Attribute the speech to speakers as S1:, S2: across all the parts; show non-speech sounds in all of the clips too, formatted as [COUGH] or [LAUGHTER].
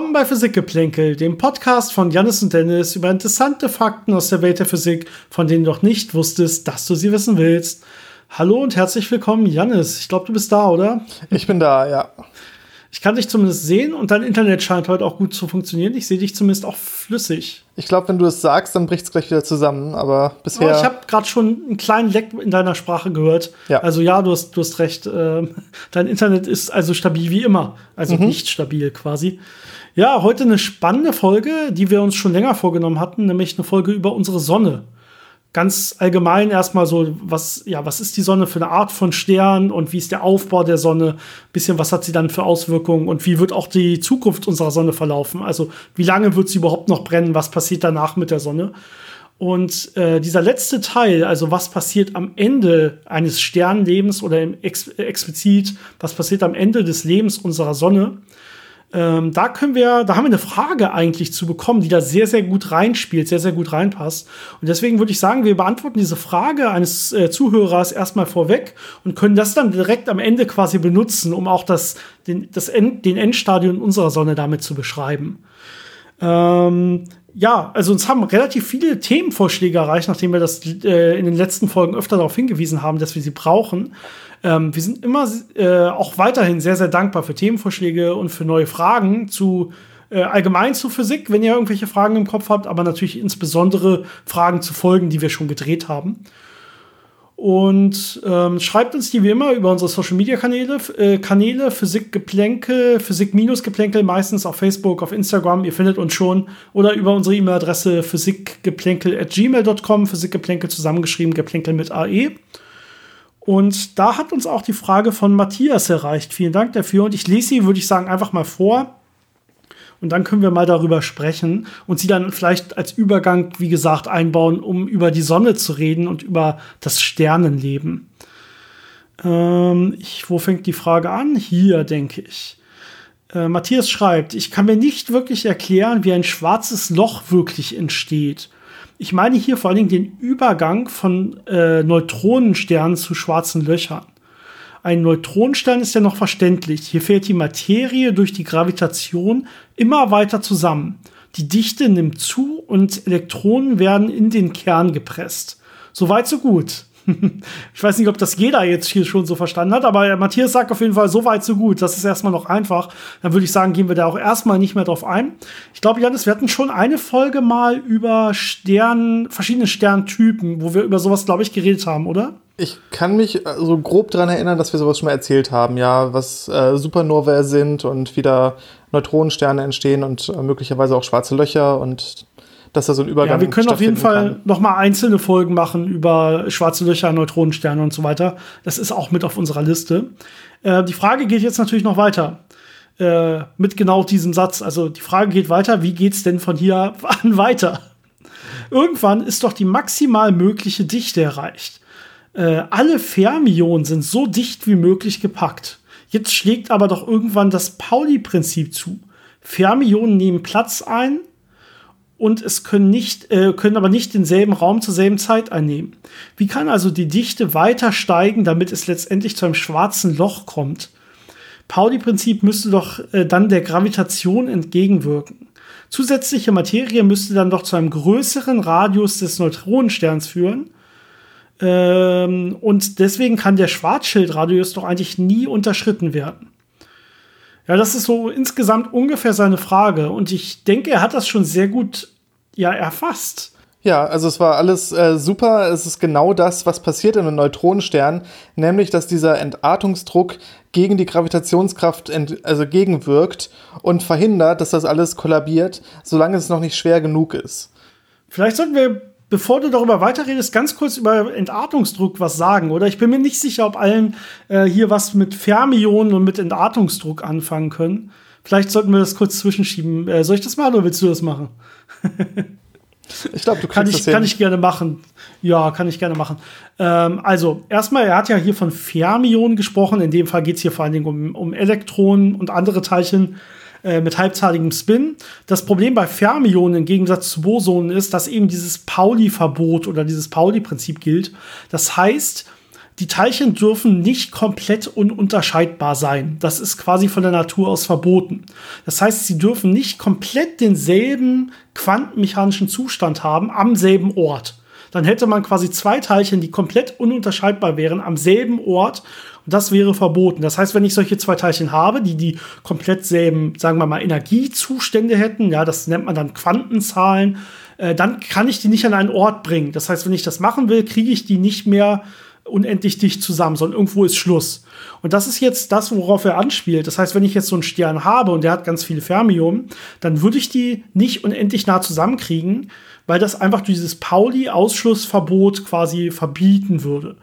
S1: Willkommen bei Physikgeplänkel, dem Podcast von Janis und Dennis über interessante Fakten aus der Welt der Physik, von denen du noch nicht wusstest, dass du sie wissen willst. Hallo und herzlich willkommen, Janis. Ich glaube, du bist da, oder?
S2: Ich bin da, ja.
S1: Ich kann dich zumindest sehen und dein Internet scheint heute auch gut zu funktionieren. Ich sehe dich zumindest auch flüssig.
S2: Ich glaube, wenn du es sagst, dann bricht es gleich wieder zusammen. Aber bisher.
S1: Oh, ich habe gerade schon einen kleinen Leck in deiner Sprache gehört. Ja. Also ja, du hast, du hast recht. Äh, dein Internet ist also stabil wie immer. Also mhm. nicht stabil quasi. Ja, heute eine spannende Folge, die wir uns schon länger vorgenommen hatten, nämlich eine Folge über unsere Sonne ganz allgemein erstmal so, was, ja, was ist die Sonne für eine Art von Stern und wie ist der Aufbau der Sonne? Bisschen, was hat sie dann für Auswirkungen und wie wird auch die Zukunft unserer Sonne verlaufen? Also, wie lange wird sie überhaupt noch brennen? Was passiert danach mit der Sonne? Und äh, dieser letzte Teil, also was passiert am Ende eines Sternenlebens oder ex explizit, was passiert am Ende des Lebens unserer Sonne, ähm, da können wir, da haben wir eine Frage eigentlich zu bekommen, die da sehr, sehr gut reinspielt, sehr, sehr gut reinpasst. Und deswegen würde ich sagen, wir beantworten diese Frage eines äh, Zuhörers erstmal vorweg und können das dann direkt am Ende quasi benutzen, um auch das, den, das End, den Endstadion unserer Sonne damit zu beschreiben. Ähm, ja, also uns haben relativ viele Themenvorschläge erreicht, nachdem wir das äh, in den letzten Folgen öfter darauf hingewiesen haben, dass wir sie brauchen. Ähm, wir sind immer äh, auch weiterhin sehr, sehr dankbar für Themenvorschläge und für neue Fragen zu äh, allgemein zu Physik, wenn ihr irgendwelche Fragen im Kopf habt, aber natürlich insbesondere Fragen zu Folgen, die wir schon gedreht haben. Und ähm, schreibt uns die wie immer über unsere Social Media Kanäle, äh, Kanäle Physikgeplänkel, Physik-Geplänkel, meistens auf Facebook, auf Instagram, ihr findet uns schon, oder über unsere E-Mail-Adresse physikgeplänkel at gmail.com, Physikgeplänkel zusammengeschrieben, Geplänkel mit AE. Und da hat uns auch die Frage von Matthias erreicht. Vielen Dank dafür. Und ich lese sie, würde ich sagen, einfach mal vor. Und dann können wir mal darüber sprechen und sie dann vielleicht als Übergang, wie gesagt, einbauen, um über die Sonne zu reden und über das Sternenleben. Ähm, ich, wo fängt die Frage an? Hier, denke ich. Äh, Matthias schreibt, ich kann mir nicht wirklich erklären, wie ein schwarzes Loch wirklich entsteht. Ich meine hier vor allen Dingen den Übergang von äh, Neutronensternen zu schwarzen Löchern. Ein Neutronenstern ist ja noch verständlich. Hier fällt die Materie durch die Gravitation immer weiter zusammen. Die Dichte nimmt zu und Elektronen werden in den Kern gepresst. Soweit, so gut. [LAUGHS] ich weiß nicht, ob das jeder jetzt hier schon so verstanden hat, aber Matthias sagt auf jeden Fall so weit, so gut. Das ist erstmal noch einfach. Dann würde ich sagen, gehen wir da auch erstmal nicht mehr drauf ein. Ich glaube, Janis, wir hatten schon eine Folge mal über Stern, verschiedene Sterntypen, wo wir über sowas, glaube ich, geredet haben, oder?
S2: Ich kann mich äh, so grob daran erinnern, dass wir sowas schon mal erzählt haben, ja, was äh, Supernovae sind und wieder Neutronensterne entstehen und äh, möglicherweise auch schwarze Löcher und dass da so ein Übergang
S1: Ja, wir können auf jeden Fall kann. noch mal einzelne Folgen machen über schwarze Löcher, Neutronensterne und so weiter. Das ist auch mit auf unserer Liste. Äh, die Frage geht jetzt natürlich noch weiter. Äh, mit genau diesem Satz. Also die Frage geht weiter, wie geht's denn von hier [LAUGHS] an weiter? Irgendwann ist doch die maximal mögliche Dichte erreicht. Äh, alle Fermionen sind so dicht wie möglich gepackt. Jetzt schlägt aber doch irgendwann das Pauli-Prinzip zu. Fermionen nehmen Platz ein, und es können nicht, äh, können aber nicht denselben Raum zur selben Zeit einnehmen. Wie kann also die Dichte weiter steigen, damit es letztendlich zu einem schwarzen Loch kommt? Pauli-Prinzip müsste doch äh, dann der Gravitation entgegenwirken. Zusätzliche Materie müsste dann doch zu einem größeren Radius des Neutronensterns führen. Ähm, und deswegen kann der Schwarzschildradius doch eigentlich nie unterschritten werden. Ja, das ist so insgesamt ungefähr seine Frage. Und ich denke, er hat das schon sehr gut ja, erfasst.
S2: Ja, also es war alles äh, super. Es ist genau das, was passiert in einem Neutronenstern, nämlich dass dieser Entartungsdruck gegen die Gravitationskraft also gegenwirkt und verhindert, dass das alles kollabiert, solange es noch nicht schwer genug ist.
S1: Vielleicht sollten wir bevor du darüber weiterredest, ganz kurz über Entartungsdruck was sagen, oder? Ich bin mir nicht sicher, ob allen äh, hier was mit Fermionen und mit Entartungsdruck anfangen können. Vielleicht sollten wir das kurz zwischenschieben. Äh, soll ich das machen oder willst du das machen? [LAUGHS]
S2: ich glaube, du
S1: kannst kann ich, das Kann ich gerne machen. Ja, kann ich gerne machen. Ähm, also, erstmal, er hat ja hier von Fermionen gesprochen. In dem Fall geht es hier vor allen Dingen um, um Elektronen und andere Teilchen äh, mit halbzahligem Spin. Das Problem bei Fermionen im Gegensatz zu Bosonen ist, dass eben dieses Pauli-Verbot oder dieses Pauli-Prinzip gilt. Das heißt, die Teilchen dürfen nicht komplett ununterscheidbar sein. Das ist quasi von der Natur aus verboten. Das heißt, sie dürfen nicht komplett denselben quantenmechanischen Zustand haben am selben Ort. Dann hätte man quasi zwei Teilchen, die komplett ununterscheidbar wären, am selben Ort. Und das wäre verboten. Das heißt, wenn ich solche zwei Teilchen habe, die die komplett selben, sagen wir mal, Energiezustände hätten, ja, das nennt man dann Quantenzahlen, äh, dann kann ich die nicht an einen Ort bringen. Das heißt, wenn ich das machen will, kriege ich die nicht mehr unendlich dicht zusammen, sondern irgendwo ist Schluss. Und das ist jetzt das, worauf er anspielt. Das heißt, wenn ich jetzt so einen Stern habe und der hat ganz viele Fermionen, dann würde ich die nicht unendlich nah zusammenkriegen, weil das einfach dieses Pauli-Ausschlussverbot quasi verbieten würde.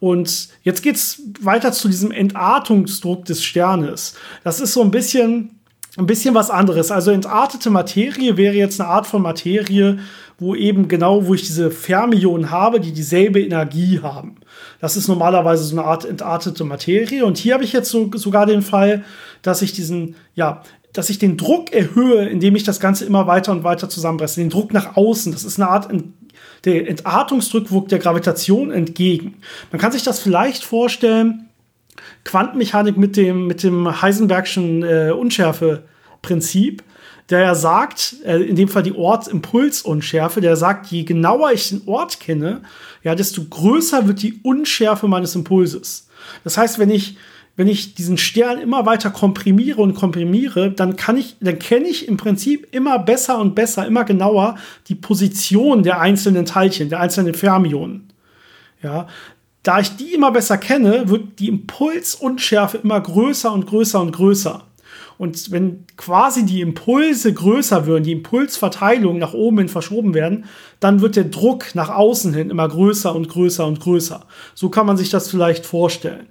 S1: Und jetzt geht es weiter zu diesem Entartungsdruck des Sternes. Das ist so ein bisschen, ein bisschen was anderes. Also entartete Materie wäre jetzt eine Art von Materie, wo eben genau, wo ich diese Fermionen habe, die dieselbe Energie haben. Das ist normalerweise so eine Art entartete Materie. Und hier habe ich jetzt so, sogar den Fall, dass ich diesen, ja, dass ich den Druck erhöhe, indem ich das Ganze immer weiter und weiter zusammenpresse. Den Druck nach außen. Das ist eine Art, der Entartungsdruck der Gravitation entgegen. Man kann sich das vielleicht vorstellen, Quantenmechanik mit dem, mit dem Heisenbergschen äh, Unschärfe-Prinzip der ja sagt, äh, in dem Fall die Ortsimpulsunschärfe, der sagt, je genauer ich den Ort kenne, ja, desto größer wird die Unschärfe meines Impulses. Das heißt, wenn ich wenn ich diesen Stern immer weiter komprimiere und komprimiere, dann kann ich, dann kenne ich im Prinzip immer besser und besser, immer genauer die Position der einzelnen Teilchen, der einzelnen Fermionen. Ja, da ich die immer besser kenne, wird die Impulsunschärfe immer größer und größer und größer. Und wenn quasi die Impulse größer würden, die Impulsverteilung nach oben hin verschoben werden, dann wird der Druck nach außen hin immer größer und größer und größer. So kann man sich das vielleicht vorstellen.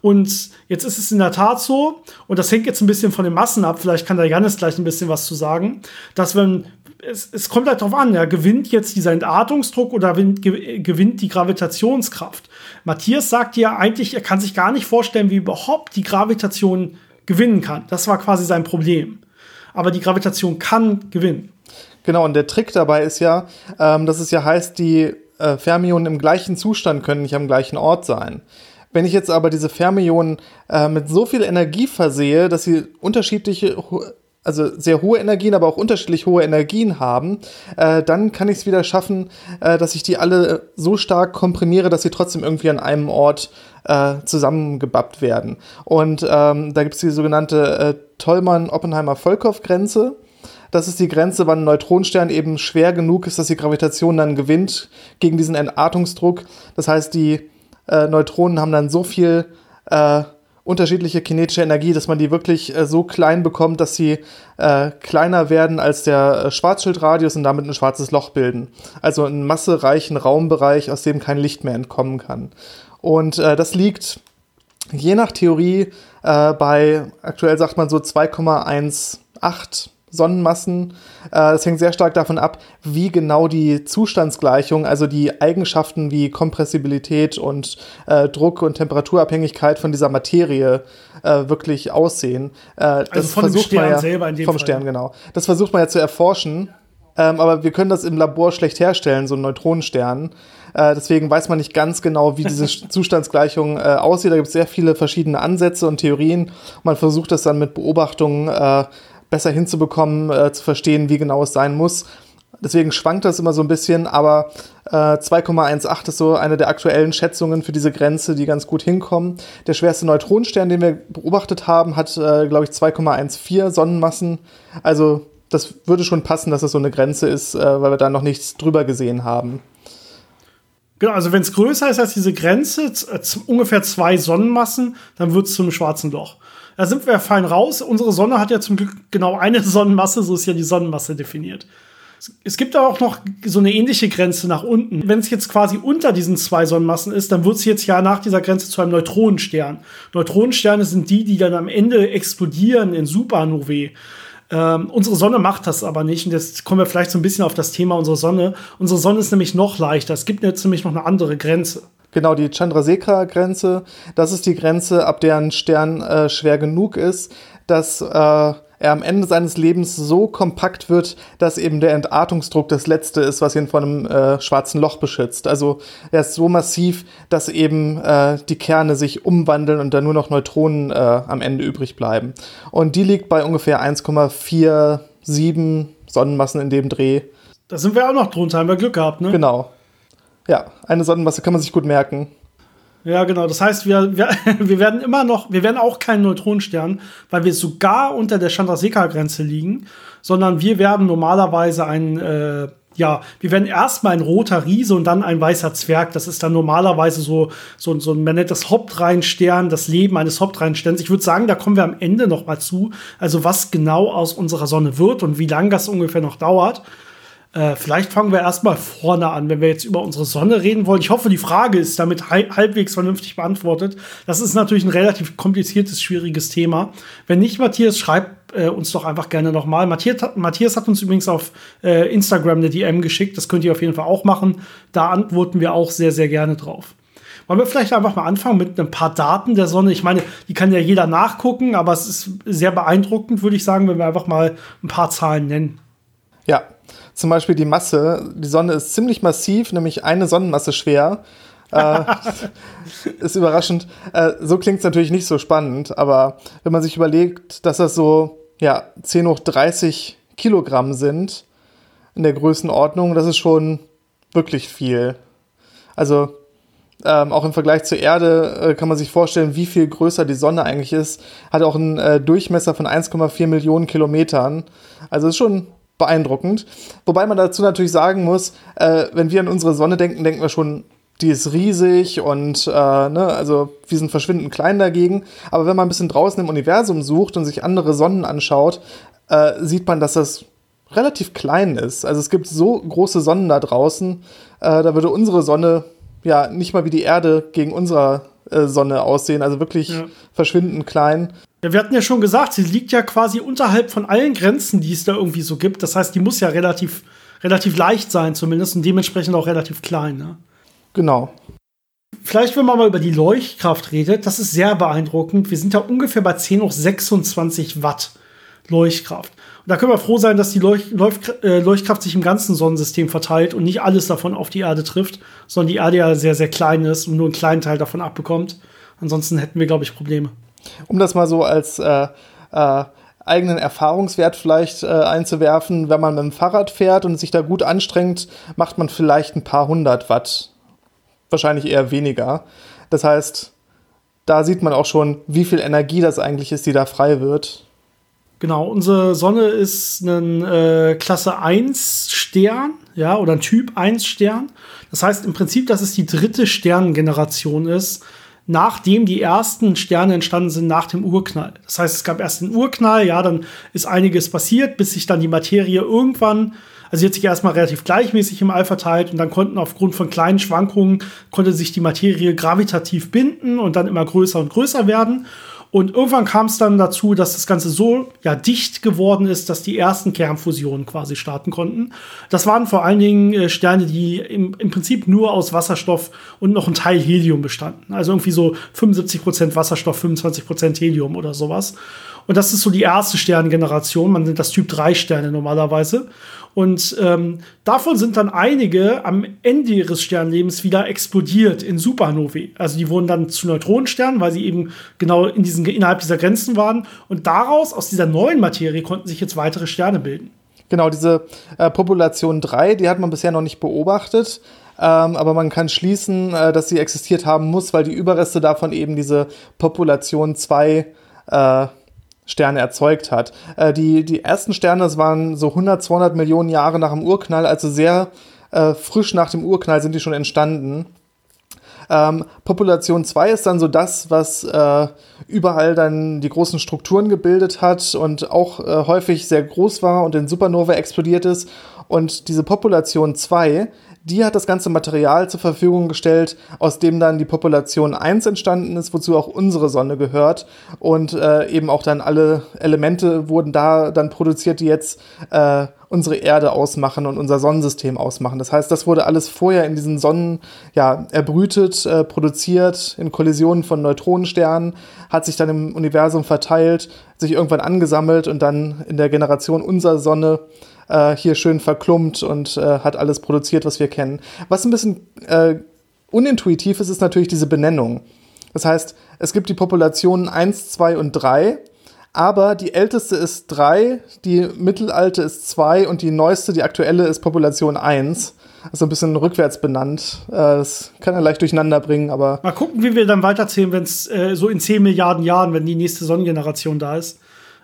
S1: Und jetzt ist es in der Tat so, und das hängt jetzt ein bisschen von den Massen ab, vielleicht kann der Janis gleich ein bisschen was zu sagen, dass wenn, es, es kommt halt darauf an, ja, gewinnt jetzt dieser Entartungsdruck oder gewinnt die Gravitationskraft. Matthias sagt ja eigentlich, er kann sich gar nicht vorstellen, wie überhaupt die Gravitation gewinnen kann. Das war quasi sein Problem. Aber die Gravitation kann gewinnen.
S2: Genau, und der Trick dabei ist ja, ähm, dass es ja heißt, die äh, Fermionen im gleichen Zustand können nicht am gleichen Ort sein. Wenn ich jetzt aber diese Fermionen äh, mit so viel Energie versehe, dass sie unterschiedliche also sehr hohe Energien, aber auch unterschiedlich hohe Energien haben, äh, dann kann ich es wieder schaffen, äh, dass ich die alle so stark komprimiere, dass sie trotzdem irgendwie an einem Ort äh, zusammengebappt werden. Und ähm, da gibt es die sogenannte äh, Tollmann-Oppenheimer-Volkow-Grenze. Das ist die Grenze, wann ein Neutronenstern eben schwer genug ist, dass die Gravitation dann gewinnt gegen diesen Entartungsdruck. Das heißt, die äh, Neutronen haben dann so viel äh, unterschiedliche kinetische Energie, dass man die wirklich äh, so klein bekommt, dass sie äh, kleiner werden als der äh, Schwarzschildradius und damit ein schwarzes Loch bilden. Also einen massereichen Raumbereich, aus dem kein Licht mehr entkommen kann. Und äh, das liegt je nach Theorie äh, bei, aktuell sagt man so 2,18 Sonnenmassen. Äh, das hängt sehr stark davon ab, wie genau die Zustandsgleichung, also die Eigenschaften wie Kompressibilität und äh, Druck- und Temperaturabhängigkeit von dieser Materie äh, wirklich aussehen. Äh,
S1: das also von versucht Stern
S2: man ja,
S1: selber in dem
S2: vom Fall. Stern, genau. Das versucht man ja zu erforschen. Ähm, aber wir können das im Labor schlecht herstellen, so einen Neutronenstern. Äh, deswegen weiß man nicht ganz genau, wie diese [LAUGHS] Zustandsgleichung äh, aussieht. Da gibt es sehr viele verschiedene Ansätze und Theorien. Man versucht das dann mit Beobachtungen äh, besser hinzubekommen, äh, zu verstehen, wie genau es sein muss. Deswegen schwankt das immer so ein bisschen, aber äh, 2,18 ist so eine der aktuellen Schätzungen für diese Grenze, die ganz gut hinkommen. Der schwerste Neutronenstern, den wir beobachtet haben, hat, äh, glaube ich, 2,14 Sonnenmassen. Also das würde schon passen, dass es so eine Grenze ist, äh, weil wir da noch nichts drüber gesehen haben.
S1: Genau, also wenn es größer ist als diese Grenze, ungefähr zwei Sonnenmassen, dann wird es zu einem schwarzen Loch. Da sind wir fein raus. Unsere Sonne hat ja zum Glück genau eine [LAUGHS] Sonnenmasse, so ist ja die Sonnenmasse definiert. Es gibt auch noch so eine ähnliche Grenze nach unten. Wenn es jetzt quasi unter diesen zwei Sonnenmassen ist, dann wird es jetzt ja nach dieser Grenze zu einem Neutronenstern. Neutronensterne sind die, die dann am Ende explodieren in Supernovae. Ähm, unsere Sonne macht das aber nicht. Und jetzt kommen wir vielleicht so ein bisschen auf das Thema unserer Sonne. Unsere Sonne ist nämlich noch leichter. Es gibt jetzt nämlich noch eine andere Grenze.
S2: Genau, die Chandrasekhar-Grenze. Das ist die Grenze, ab der ein Stern äh, schwer genug ist, dass äh, er am Ende seines Lebens so kompakt wird, dass eben der Entartungsdruck das Letzte ist, was ihn vor einem äh, schwarzen Loch beschützt. Also er ist so massiv, dass eben äh, die Kerne sich umwandeln und dann nur noch Neutronen äh, am Ende übrig bleiben. Und die liegt bei ungefähr 1,47 Sonnenmassen in dem Dreh.
S1: Da sind wir auch noch drunter, haben wir Glück gehabt, ne?
S2: Genau. Ja, eine Sonnenmasse kann man sich gut merken.
S1: Ja, genau. Das heißt, wir, wir, [LAUGHS] wir werden immer noch, wir werden auch kein Neutronenstern, weil wir sogar unter der Chandrasekhar-Grenze liegen, sondern wir werden normalerweise ein, äh, ja, wir werden erstmal ein roter Riese und dann ein weißer Zwerg. Das ist dann normalerweise so, so, so man nennt das Hauptreihenstern, das Leben eines Hauptreihensterns. Ich würde sagen, da kommen wir am Ende noch mal zu. Also was genau aus unserer Sonne wird und wie lange das ungefähr noch dauert. Äh, vielleicht fangen wir erstmal vorne an, wenn wir jetzt über unsere Sonne reden wollen. Ich hoffe, die Frage ist damit halbwegs vernünftig beantwortet. Das ist natürlich ein relativ kompliziertes, schwieriges Thema. Wenn nicht, Matthias, schreibt äh, uns doch einfach gerne nochmal. Matthias, Matthias hat uns übrigens auf äh, Instagram eine DM geschickt. Das könnt ihr auf jeden Fall auch machen. Da antworten wir auch sehr, sehr gerne drauf. Wollen wir vielleicht einfach mal anfangen mit ein paar Daten der Sonne? Ich meine, die kann ja jeder nachgucken, aber es ist sehr beeindruckend, würde ich sagen, wenn wir einfach mal ein paar Zahlen nennen.
S2: Ja, zum Beispiel die Masse. Die Sonne ist ziemlich massiv, nämlich eine Sonnenmasse schwer. äh, [LAUGHS] ist überraschend. Äh, so klingt es natürlich nicht so spannend, aber wenn man sich überlegt, dass das so ja, 10 hoch 30 Kilogramm sind in der Größenordnung, das ist schon wirklich viel. Also ähm, auch im Vergleich zur Erde äh, kann man sich vorstellen, wie viel größer die Sonne eigentlich ist. Hat auch einen äh, Durchmesser von 1,4 Millionen Kilometern. Also ist schon beeindruckend. Wobei man dazu natürlich sagen muss, äh, wenn wir an unsere Sonne denken, denken wir schon, die ist riesig und äh, ne, also wir sind verschwindend klein dagegen. Aber wenn man ein bisschen draußen im Universum sucht und sich andere Sonnen anschaut, äh, sieht man, dass das relativ klein ist. Also es gibt so große Sonnen da draußen, äh, da würde unsere Sonne ja nicht mal wie die Erde gegen unsere äh, Sonne aussehen, also wirklich ja. verschwindend klein.
S1: Ja, wir hatten ja schon gesagt, sie liegt ja quasi unterhalb von allen Grenzen, die es da irgendwie so gibt. Das heißt, die muss ja relativ, relativ leicht sein, zumindest, und dementsprechend auch relativ klein. Ne?
S2: Genau.
S1: Vielleicht, wenn man mal über die Leuchtkraft redet, das ist sehr beeindruckend. Wir sind ja ungefähr bei 10 hoch 26 Watt Leuchtkraft. Und da können wir froh sein, dass die Leuch Leuch äh, Leuchtkraft sich im ganzen Sonnensystem verteilt und nicht alles davon auf die Erde trifft, sondern die Erde ja sehr, sehr klein ist und nur einen kleinen Teil davon abbekommt. Ansonsten hätten wir, glaube ich, Probleme.
S2: Um das mal so als äh, äh, eigenen Erfahrungswert vielleicht äh, einzuwerfen, wenn man mit dem Fahrrad fährt und sich da gut anstrengt, macht man vielleicht ein paar hundert Watt. Wahrscheinlich eher weniger. Das heißt, da sieht man auch schon, wie viel Energie das eigentlich ist, die da frei wird.
S1: Genau, unsere Sonne ist ein äh, Klasse 1 Stern, ja, oder ein Typ 1 Stern. Das heißt im Prinzip, dass es die dritte Sternengeneration ist, nachdem die ersten Sterne entstanden sind nach dem Urknall. Das heißt, es gab erst den Urknall, ja, dann ist einiges passiert, bis sich dann die Materie irgendwann, also jetzt sich erstmal relativ gleichmäßig im All verteilt und dann konnten aufgrund von kleinen Schwankungen konnte sich die Materie gravitativ binden und dann immer größer und größer werden. Und irgendwann kam es dann dazu, dass das Ganze so ja, dicht geworden ist, dass die ersten Kernfusionen quasi starten konnten. Das waren vor allen Dingen äh, Sterne, die im, im Prinzip nur aus Wasserstoff und noch ein Teil Helium bestanden. Also irgendwie so 75% Wasserstoff, 25% Helium oder sowas. Und das ist so die erste Sternengeneration. Man nennt das Typ 3 Sterne normalerweise. Und ähm, davon sind dann einige am Ende ihres Sternlebens wieder explodiert in Supernovae. Also die wurden dann zu Neutronensternen, weil sie eben genau in diesen, innerhalb dieser Grenzen waren. Und daraus, aus dieser neuen Materie, konnten sich jetzt weitere Sterne bilden.
S2: Genau, diese äh, Population 3, die hat man bisher noch nicht beobachtet. Ähm, aber man kann schließen, äh, dass sie existiert haben muss, weil die Überreste davon eben diese Population 2 äh, Sterne erzeugt hat. Äh, die, die ersten Sterne, das waren so 100, 200 Millionen Jahre nach dem Urknall, also sehr äh, frisch nach dem Urknall sind die schon entstanden. Ähm, Population 2 ist dann so das, was äh, überall dann die großen Strukturen gebildet hat und auch äh, häufig sehr groß war und in Supernova explodiert ist. Und diese Population 2 die hat das ganze Material zur Verfügung gestellt, aus dem dann die Population 1 entstanden ist, wozu auch unsere Sonne gehört. Und äh, eben auch dann alle Elemente wurden da dann produziert, die jetzt äh, unsere Erde ausmachen und unser Sonnensystem ausmachen. Das heißt, das wurde alles vorher in diesen Sonnen ja, erbrütet, äh, produziert, in Kollisionen von Neutronensternen, hat sich dann im Universum verteilt, sich irgendwann angesammelt und dann in der Generation unserer Sonne äh, hier schön verklumpt und äh, hat alles produziert, was wir kennen. Was ein bisschen äh, unintuitiv ist, ist natürlich diese Benennung. Das heißt, es gibt die Populationen 1, 2 und 3, aber die älteste ist 3, die mittelalte ist 2 und die neueste, die aktuelle, ist Population 1. Also ein bisschen rückwärts benannt. Äh, das kann er leicht durcheinander bringen, aber.
S1: Mal gucken, wie wir dann weiterzählen, wenn es äh, so in 10 Milliarden Jahren, wenn die nächste Sonnengeneration da ist.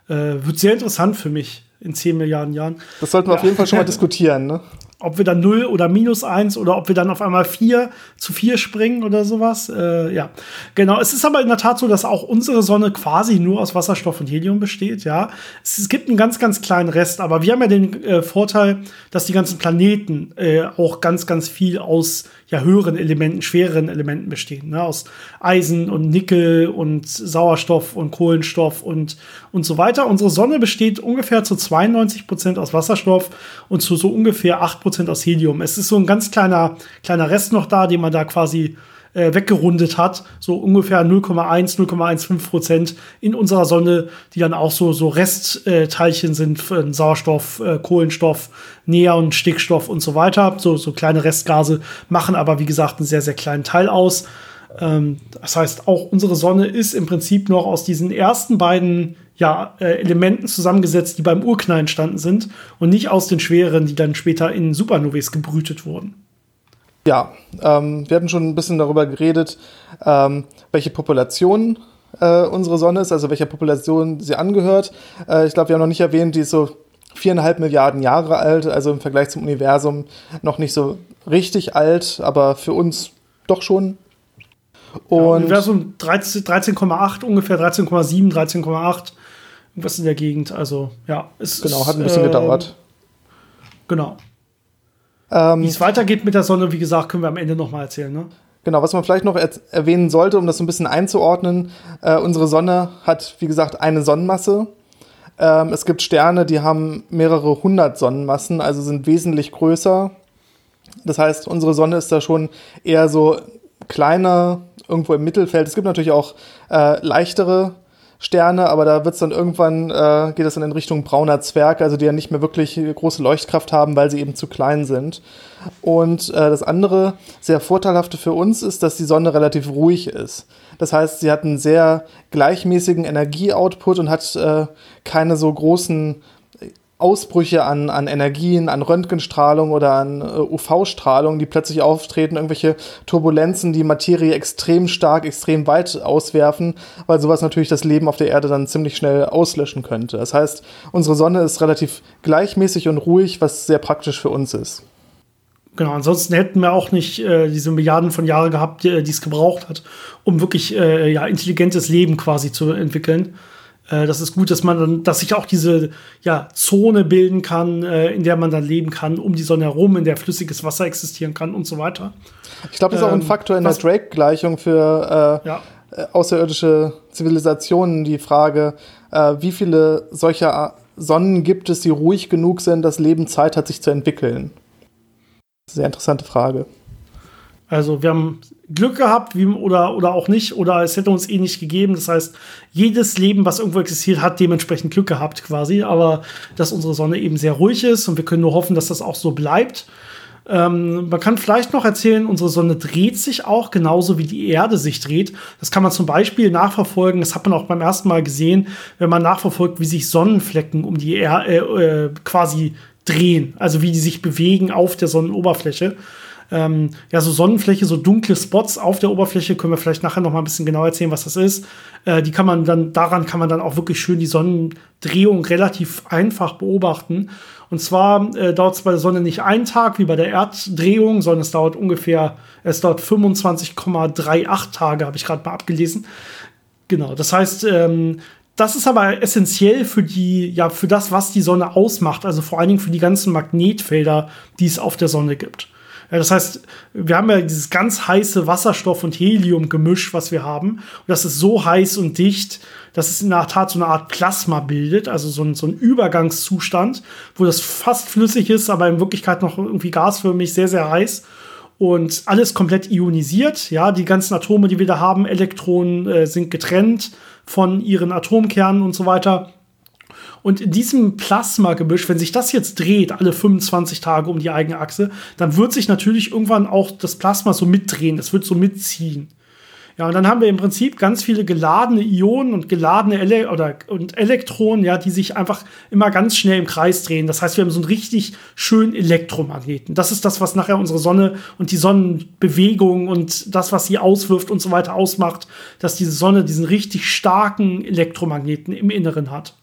S1: Äh, wird sehr interessant für mich in 10 Milliarden Jahren.
S2: Das sollten wir ja. auf jeden Fall schon mal [LAUGHS] diskutieren, ne?
S1: Ob wir dann 0 oder minus 1 oder ob wir dann auf einmal 4 zu 4 springen oder sowas. Äh, ja, genau. Es ist aber in der Tat so, dass auch unsere Sonne quasi nur aus Wasserstoff und Helium besteht. Ja, es, es gibt einen ganz, ganz kleinen Rest, aber wir haben ja den äh, Vorteil, dass die ganzen Planeten äh, auch ganz, ganz viel aus ja, höheren Elementen, schwereren Elementen bestehen. Ne? Aus Eisen und Nickel und Sauerstoff und Kohlenstoff und, und so weiter. Unsere Sonne besteht ungefähr zu 92 Prozent aus Wasserstoff und zu so ungefähr 8 Prozent aus Helium. Es ist so ein ganz kleiner, kleiner Rest noch da, den man da quasi äh, weggerundet hat, so ungefähr 0,1, 0,15 Prozent in unserer Sonne, die dann auch so, so Restteilchen sind für Sauerstoff, äh, Kohlenstoff, Neon, Stickstoff und so weiter. So, so kleine Restgase machen aber, wie gesagt, einen sehr, sehr kleinen Teil aus. Ähm, das heißt, auch unsere Sonne ist im Prinzip noch aus diesen ersten beiden ja, äh, Elementen zusammengesetzt, die beim Urknall entstanden sind und nicht aus den schweren, die dann später in Supernovae gebrütet wurden.
S2: Ja, ähm, wir hatten schon ein bisschen darüber geredet, ähm, welche Population äh, unsere Sonne ist, also welcher Population sie angehört. Äh, ich glaube, wir haben noch nicht erwähnt, die ist so viereinhalb Milliarden Jahre alt, also im Vergleich zum Universum noch nicht so richtig alt, aber für uns doch schon.
S1: Und ja, Universum 13,8 13 ungefähr 13,7, 13,8 irgendwas in der Gegend. Also ja,
S2: es genau hat ein bisschen äh, gedauert.
S1: Genau. Ähm, Wie es weitergeht mit der Sonne, wie gesagt, können wir am Ende noch mal erzählen. Ne?
S2: Genau, was man vielleicht noch erwähnen sollte, um das so ein bisschen einzuordnen, äh, unsere Sonne hat, wie gesagt, eine Sonnenmasse. Ähm, es gibt Sterne, die haben mehrere hundert Sonnenmassen, also sind wesentlich größer. Das heißt, unsere Sonne ist da schon eher so kleiner, irgendwo im Mittelfeld. Es gibt natürlich auch äh, leichtere Sterne, aber da wird's dann irgendwann, äh, geht es dann in Richtung brauner Zwerg, also die ja nicht mehr wirklich große Leuchtkraft haben, weil sie eben zu klein sind. Und äh, das andere, sehr vorteilhafte für uns ist, dass die Sonne relativ ruhig ist. Das heißt, sie hat einen sehr gleichmäßigen Energieoutput und hat äh, keine so großen Ausbrüche an, an Energien, an Röntgenstrahlung oder an äh, UV-Strahlung, die plötzlich auftreten, irgendwelche Turbulenzen, die Materie extrem stark, extrem weit auswerfen, weil sowas natürlich das Leben auf der Erde dann ziemlich schnell auslöschen könnte. Das heißt, unsere Sonne ist relativ gleichmäßig und ruhig, was sehr praktisch für uns ist.
S1: Genau, ansonsten hätten wir auch nicht äh, diese Milliarden von Jahren gehabt, die, die es gebraucht hat, um wirklich äh, ja, intelligentes Leben quasi zu entwickeln. Äh, das ist gut, dass man dann, dass sich auch diese ja, Zone bilden kann, äh, in der man dann leben kann, um die Sonne herum, in der flüssiges Wasser existieren kann und so weiter.
S2: Ich glaube, das ist auch ein ähm, Faktor in der Drake-Gleichung für äh, ja. Äh, außerirdische Zivilisationen, die Frage, äh, wie viele solcher Sonnen gibt es, die ruhig genug sind, dass Leben Zeit hat, sich zu entwickeln? Sehr interessante Frage.
S1: Also wir haben Glück gehabt wie, oder, oder auch nicht, oder es hätte uns eh nicht gegeben. Das heißt, jedes Leben, was irgendwo existiert, hat dementsprechend Glück gehabt quasi. Aber dass unsere Sonne eben sehr ruhig ist und wir können nur hoffen, dass das auch so bleibt. Ähm, man kann vielleicht noch erzählen, unsere Sonne dreht sich auch genauso wie die Erde sich dreht. Das kann man zum Beispiel nachverfolgen. Das hat man auch beim ersten Mal gesehen, wenn man nachverfolgt, wie sich Sonnenflecken um die Erde äh, äh, quasi drehen, also wie die sich bewegen auf der Sonnenoberfläche. Ähm, ja, so Sonnenfläche, so dunkle Spots auf der Oberfläche, können wir vielleicht nachher noch mal ein bisschen genauer erzählen, was das ist. Äh, die kann man dann, daran kann man dann auch wirklich schön die Sonnendrehung relativ einfach beobachten. Und zwar äh, dauert es bei der Sonne nicht einen Tag wie bei der Erddrehung, sondern es dauert ungefähr, es dauert 25,38 Tage, habe ich gerade mal abgelesen. Genau, das heißt, ähm, das ist aber essentiell für die, ja, für das, was die Sonne ausmacht, also vor allen Dingen für die ganzen Magnetfelder, die es auf der Sonne gibt. Das heißt, wir haben ja dieses ganz heiße Wasserstoff- und Helium-Gemisch, was wir haben. Und das ist so heiß und dicht, dass es in der Tat so eine Art Plasma bildet, also so ein, so ein Übergangszustand, wo das fast flüssig ist, aber in Wirklichkeit noch irgendwie gasförmig, sehr, sehr heiß und alles komplett ionisiert. Ja, die ganzen Atome, die wir da haben, Elektronen äh, sind getrennt von ihren Atomkernen und so weiter. Und in diesem Plasmagemisch, wenn sich das jetzt dreht, alle 25 Tage um die eigene Achse, dann wird sich natürlich irgendwann auch das Plasma so mitdrehen, das wird so mitziehen. Ja, und dann haben wir im Prinzip ganz viele geladene Ionen und geladene Ele oder, und Elektronen, ja, die sich einfach immer ganz schnell im Kreis drehen. Das heißt, wir haben so einen richtig schönen Elektromagneten. Das ist das, was nachher unsere Sonne und die Sonnenbewegung und das, was sie auswirft und so weiter ausmacht, dass diese Sonne diesen richtig starken Elektromagneten im Inneren hat.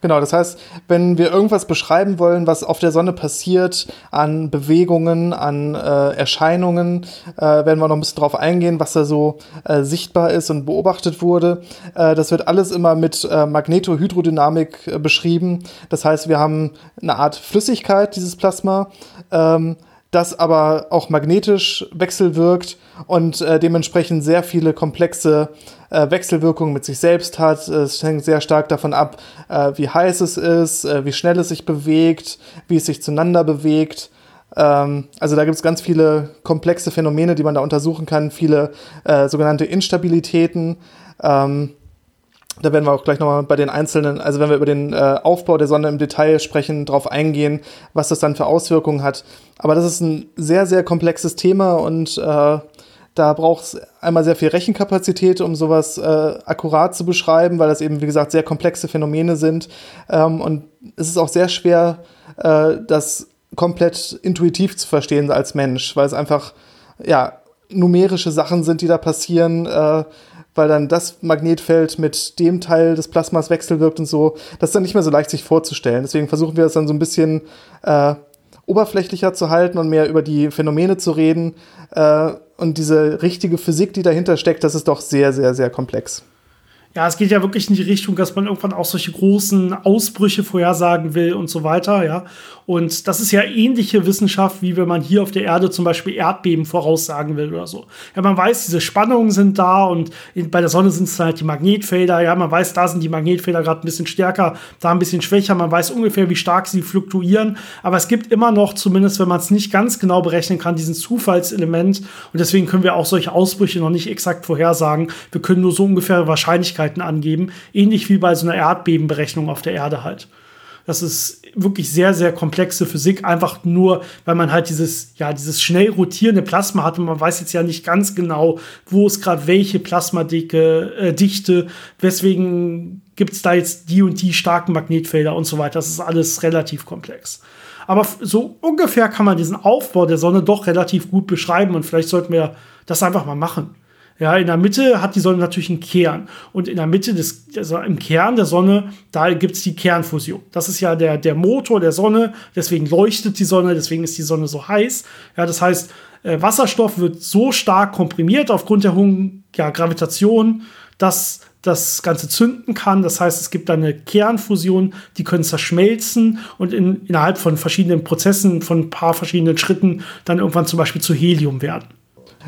S2: Genau, das heißt, wenn wir irgendwas beschreiben wollen, was auf der Sonne passiert, an Bewegungen, an äh, Erscheinungen, äh, werden wir noch ein bisschen drauf eingehen, was da so äh, sichtbar ist und beobachtet wurde. Äh, das wird alles immer mit äh, Magnetohydrodynamik äh, beschrieben. Das heißt, wir haben eine Art Flüssigkeit, dieses Plasma. Ähm, das aber auch magnetisch wechselwirkt und äh, dementsprechend sehr viele komplexe äh, Wechselwirkungen mit sich selbst hat. Es hängt sehr stark davon ab, äh, wie heiß es ist, äh, wie schnell es sich bewegt, wie es sich zueinander bewegt. Ähm, also da gibt es ganz viele komplexe Phänomene, die man da untersuchen kann, viele äh, sogenannte Instabilitäten. Ähm, da werden wir auch gleich nochmal bei den einzelnen, also wenn wir über den äh, Aufbau der Sonne im Detail sprechen, darauf eingehen, was das dann für Auswirkungen hat. Aber das ist ein sehr, sehr komplexes Thema und äh, da braucht es einmal sehr viel Rechenkapazität, um sowas äh, akkurat zu beschreiben, weil das eben, wie gesagt, sehr komplexe Phänomene sind. Ähm, und es ist auch sehr schwer, äh, das komplett intuitiv zu verstehen als Mensch, weil es einfach, ja, numerische Sachen sind, die da passieren. Äh, weil dann das Magnetfeld mit dem Teil des Plasmas wechselwirkt und so. Das ist dann nicht mehr so leicht sich vorzustellen. Deswegen versuchen wir es dann so ein bisschen äh, oberflächlicher zu halten und mehr über die Phänomene zu reden. Äh, und diese richtige Physik, die dahinter steckt, das ist doch sehr, sehr, sehr komplex
S1: ja, es geht ja wirklich in die Richtung, dass man irgendwann auch solche großen Ausbrüche vorhersagen will und so weiter, ja. Und das ist ja ähnliche Wissenschaft, wie wenn man hier auf der Erde zum Beispiel Erdbeben voraussagen will oder so. Ja, man weiß, diese Spannungen sind da und bei der Sonne sind es halt die Magnetfelder. Ja, man weiß, da sind die Magnetfelder gerade ein bisschen stärker, da ein bisschen schwächer. Man weiß ungefähr, wie stark sie fluktuieren. Aber es gibt immer noch, zumindest wenn man es nicht ganz genau berechnen kann, diesen Zufallselement. Und deswegen können wir auch solche Ausbrüche noch nicht exakt vorhersagen. Wir können nur so ungefähr Wahrscheinlichkeit Wahrscheinlichkeiten angeben, ähnlich wie bei so einer Erdbebenberechnung auf der Erde halt. Das ist wirklich sehr, sehr komplexe Physik, einfach nur, weil man halt dieses, ja, dieses schnell rotierende Plasma hat und man weiß jetzt ja nicht ganz genau, wo ist gerade welche Plasmadicke, äh, Dichte, weswegen gibt es da jetzt die und die starken Magnetfelder und so weiter. Das ist alles relativ komplex. Aber so ungefähr kann man diesen Aufbau der Sonne doch relativ gut beschreiben und vielleicht sollten wir das einfach mal machen. Ja, in der Mitte hat die Sonne natürlich einen Kern. Und in der Mitte des, also im Kern der Sonne, da gibt es die Kernfusion. Das ist ja der, der Motor der Sonne, deswegen leuchtet die Sonne, deswegen ist die Sonne so heiß. Ja, das heißt, äh, Wasserstoff wird so stark komprimiert aufgrund der hohen ja, Gravitation, dass das Ganze zünden kann. Das heißt, es gibt eine Kernfusion, die können zerschmelzen und in, innerhalb von verschiedenen Prozessen, von ein paar verschiedenen Schritten dann irgendwann zum Beispiel zu Helium werden.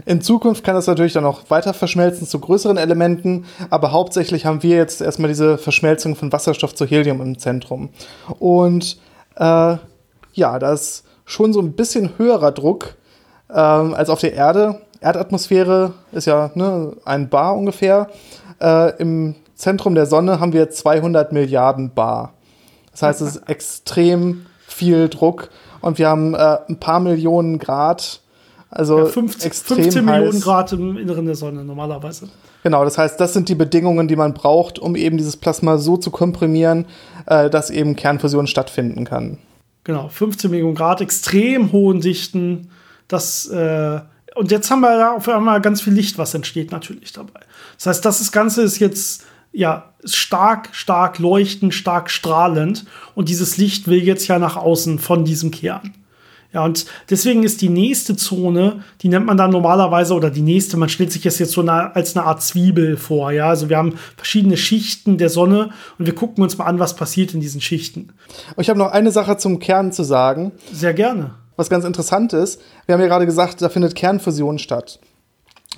S2: In Zukunft kann das natürlich dann auch weiter verschmelzen zu größeren Elementen, aber hauptsächlich haben wir jetzt erstmal diese Verschmelzung von Wasserstoff zu Helium im Zentrum. Und äh, ja, da ist schon so ein bisschen höherer Druck äh, als auf der Erde. Erdatmosphäre ist ja ne, ein Bar ungefähr. Äh, Im Zentrum der Sonne haben wir 200 Milliarden Bar. Das heißt, es ist [LAUGHS] extrem viel Druck und wir haben äh, ein paar Millionen Grad also ja,
S1: 15, 15 Millionen Grad im Inneren der Sonne normalerweise.
S2: Genau, das heißt, das sind die Bedingungen, die man braucht, um eben dieses Plasma so zu komprimieren, äh, dass eben Kernfusion stattfinden kann.
S1: Genau, 15 Millionen Grad, extrem hohen Dichten. Das, äh, und jetzt haben wir da auf einmal ganz viel Licht, was entsteht natürlich dabei. Das heißt, das Ganze ist jetzt ja stark, stark leuchtend, stark strahlend und dieses Licht will jetzt ja nach außen von diesem Kern. Ja, und deswegen ist die nächste Zone, die nennt man dann normalerweise, oder die nächste, man stellt sich das jetzt so eine, als eine Art Zwiebel vor. Ja, also wir haben verschiedene Schichten der Sonne und wir gucken uns mal an, was passiert in diesen Schichten.
S2: Ich habe noch eine Sache zum Kern zu sagen.
S1: Sehr gerne.
S2: Was ganz interessant ist, wir haben ja gerade gesagt, da findet Kernfusion statt.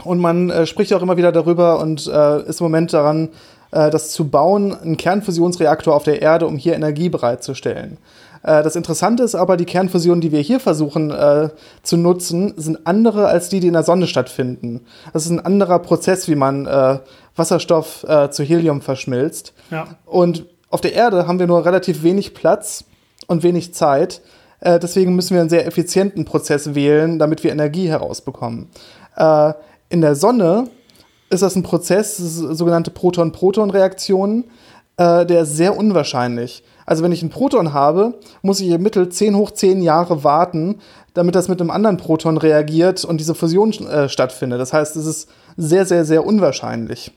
S2: Und man äh, spricht auch immer wieder darüber und äh, ist im Moment daran, äh, das zu bauen, einen Kernfusionsreaktor auf der Erde, um hier Energie bereitzustellen. Äh, das Interessante ist aber, die Kernfusionen, die wir hier versuchen äh, zu nutzen, sind andere als die, die in der Sonne stattfinden. Das ist ein anderer Prozess, wie man äh, Wasserstoff äh, zu Helium verschmilzt. Ja. Und auf der Erde haben wir nur relativ wenig Platz und wenig Zeit. Äh, deswegen müssen wir einen sehr effizienten Prozess wählen, damit wir Energie herausbekommen. Äh, in der Sonne ist das ein Prozess, das sogenannte Proton-Proton-Reaktionen, der ist sehr unwahrscheinlich. Also wenn ich ein Proton habe, muss ich im Mittel 10 hoch 10 Jahre warten, damit das mit einem anderen Proton reagiert und diese Fusion äh, stattfindet. Das heißt, es ist sehr, sehr, sehr unwahrscheinlich.